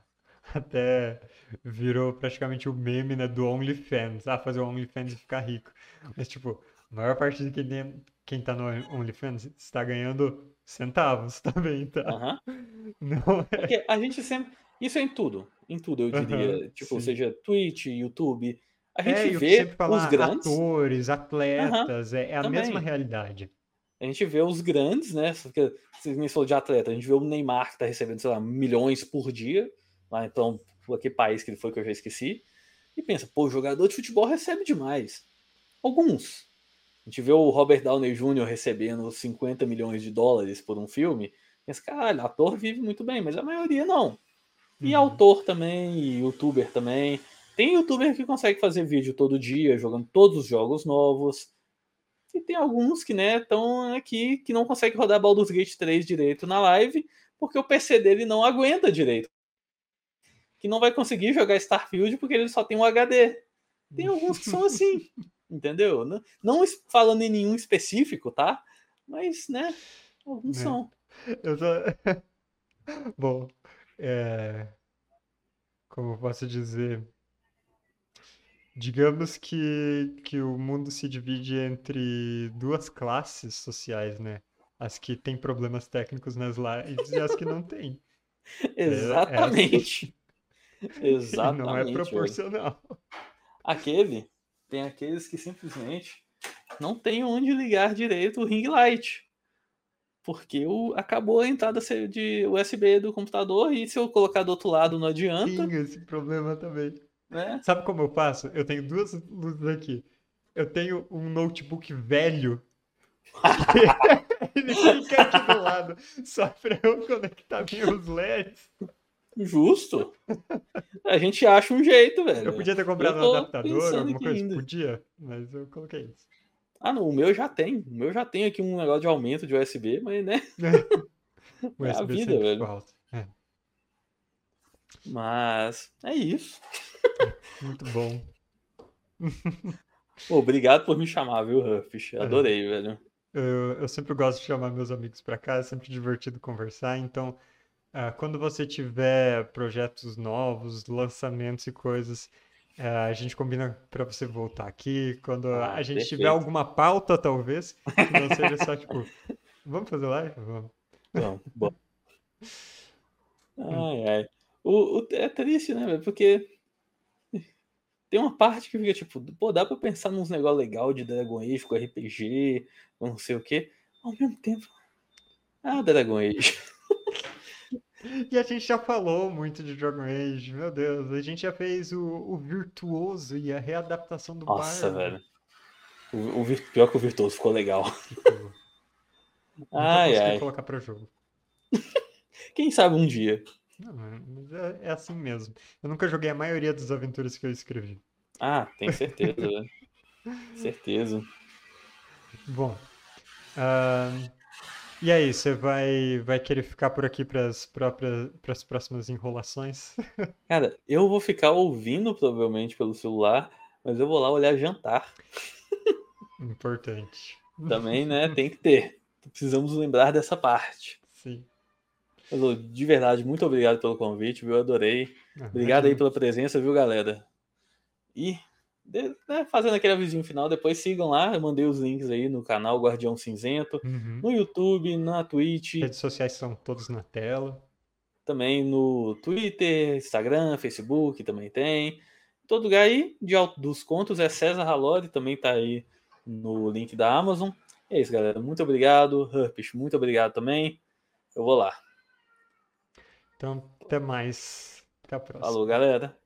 <laughs> até virou praticamente o meme, né, do OnlyFans. Ah, fazer o OnlyFans e ficar rico. Mas, tipo, a maior parte de quem, quem tá no OnlyFans está ganhando centavos <laughs> também, tá? Aham. Não é. Porque a gente sempre. Isso é em tudo. Em tudo, eu diria. Tipo, sim. seja Twitch, YouTube. A gente É, e eu vê falo, os grandes. atores, atletas, é, é a mesma realidade. A gente vê os grandes, né? Porque você me falou de atleta, a gente vê o Neymar que tá recebendo, sei lá, milhões por dia. Lá então, que país que ele foi que eu já esqueci. E pensa, pô, jogador de futebol recebe demais. Alguns. A gente vê o Robert Downey Jr. recebendo 50 milhões de dólares por um filme. Pensa, caralho, ator vive muito bem, mas a maioria não. E Uhum. autor também, e youtuber também. Tem youtuber que consegue fazer vídeo todo dia, jogando todos os jogos novos. E tem alguns que, né, estão aqui que não conseguem rodar Baldur's Gate 3 direito na live, porque o PC dele não aguenta direito. Que não vai conseguir jogar Starfield porque ele só tem um HD. Tem alguns que são <laughs> assim, entendeu? Não, não falando em nenhum específico, tá? Mas, né, alguns É. são. Eu tô... <laughs> Bom, é... como eu posso dizer? Digamos que, que o mundo se divide entre duas classes sociais, né? As que têm problemas técnicos nas lives e as que não têm. <laughs> É, é Exatamente. assim. <laughs> E não é Exatamente. velho. proporcional. Aquele, tem aqueles que simplesmente não tem onde ligar direito o ring light. Porque o, acabou a entrada de USB do computador e se eu colocar do outro lado não adianta, Tinha esse problema também. né? Sabe como eu faço? Eu tenho duas luzes aqui. Eu tenho um notebook velho. <laughs> Ele fica aqui do lado, só pra eu conectar meus LEDs. Justo. A gente acha um jeito, velho. Eu podia ter comprado um adaptador, alguma coisa. ainda. Podia, mas eu coloquei isso. Ah, não, o meu já tem. O meu já tem aqui um negócio de aumento de USB, mas né? O <laughs> É a vida, velho. É, Mas é isso. muito bom. <laughs> Obrigado por me chamar, viu, Rufish? Adorei, velho. Eu, eu sempre gosto de chamar meus amigos pra cá, é sempre divertido conversar. Então, ah, quando você tiver projetos novos, lançamentos e coisas, ah, a gente combina pra você voltar aqui. Quando Ah, a gente tiver perfeito. alguma pauta, talvez, que não seja só tipo, <laughs> vamos fazer live? Vamos. Não, bom. Ai, ai. O, o- é triste, né, velho? Porque tem uma parte que fica tipo, pô, dá pra pensar nos negócios legal de Dragon Age com RPG, não sei o quê. Ao mesmo tempo, ah, Dragon Age. <laughs> E a gente já falou muito de Dragon Age, meu Deus. A gente já fez o, o Virtuoso e a readaptação do Nossa, Bardo. velho. O, o pior que o Virtuoso ficou legal. Ficou. <laughs> Ai, ai. colocar pra jogo. <laughs> Quem sabe um dia. Não, mas é, é assim mesmo. Eu nunca joguei a maioria das aventuras que eu escrevi. Ah, tenho certeza, velho. Certeza. Bom, ahn, e aí, você vai, vai querer ficar por aqui para as próximas enrolações? <laughs> Cara, eu vou ficar ouvindo provavelmente pelo celular, mas eu vou lá olhar jantar. Importante. Também, né? <laughs> Tem que ter. Precisamos lembrar dessa parte. Sim. Ô, de verdade, muito obrigado pelo convite, viu? Adorei. Obrigado aí pela presença, viu, galera? E, de- né, fazendo aquele avisinho final, depois sigam lá. Eu mandei os links aí no canal Guardião Cinzento, Uhum. no YouTube, na Twitch, Redes sociais são todos na tela. também no Twitter, Instagram, Facebook também tem. Todo lugar aí de, dos contos é César Halori, também tá aí no link da Amazon. É isso, galera. Muito obrigado. Herpes, muito obrigado também. Eu vou lá. Então, até mais. Até a próxima. Falou, galera.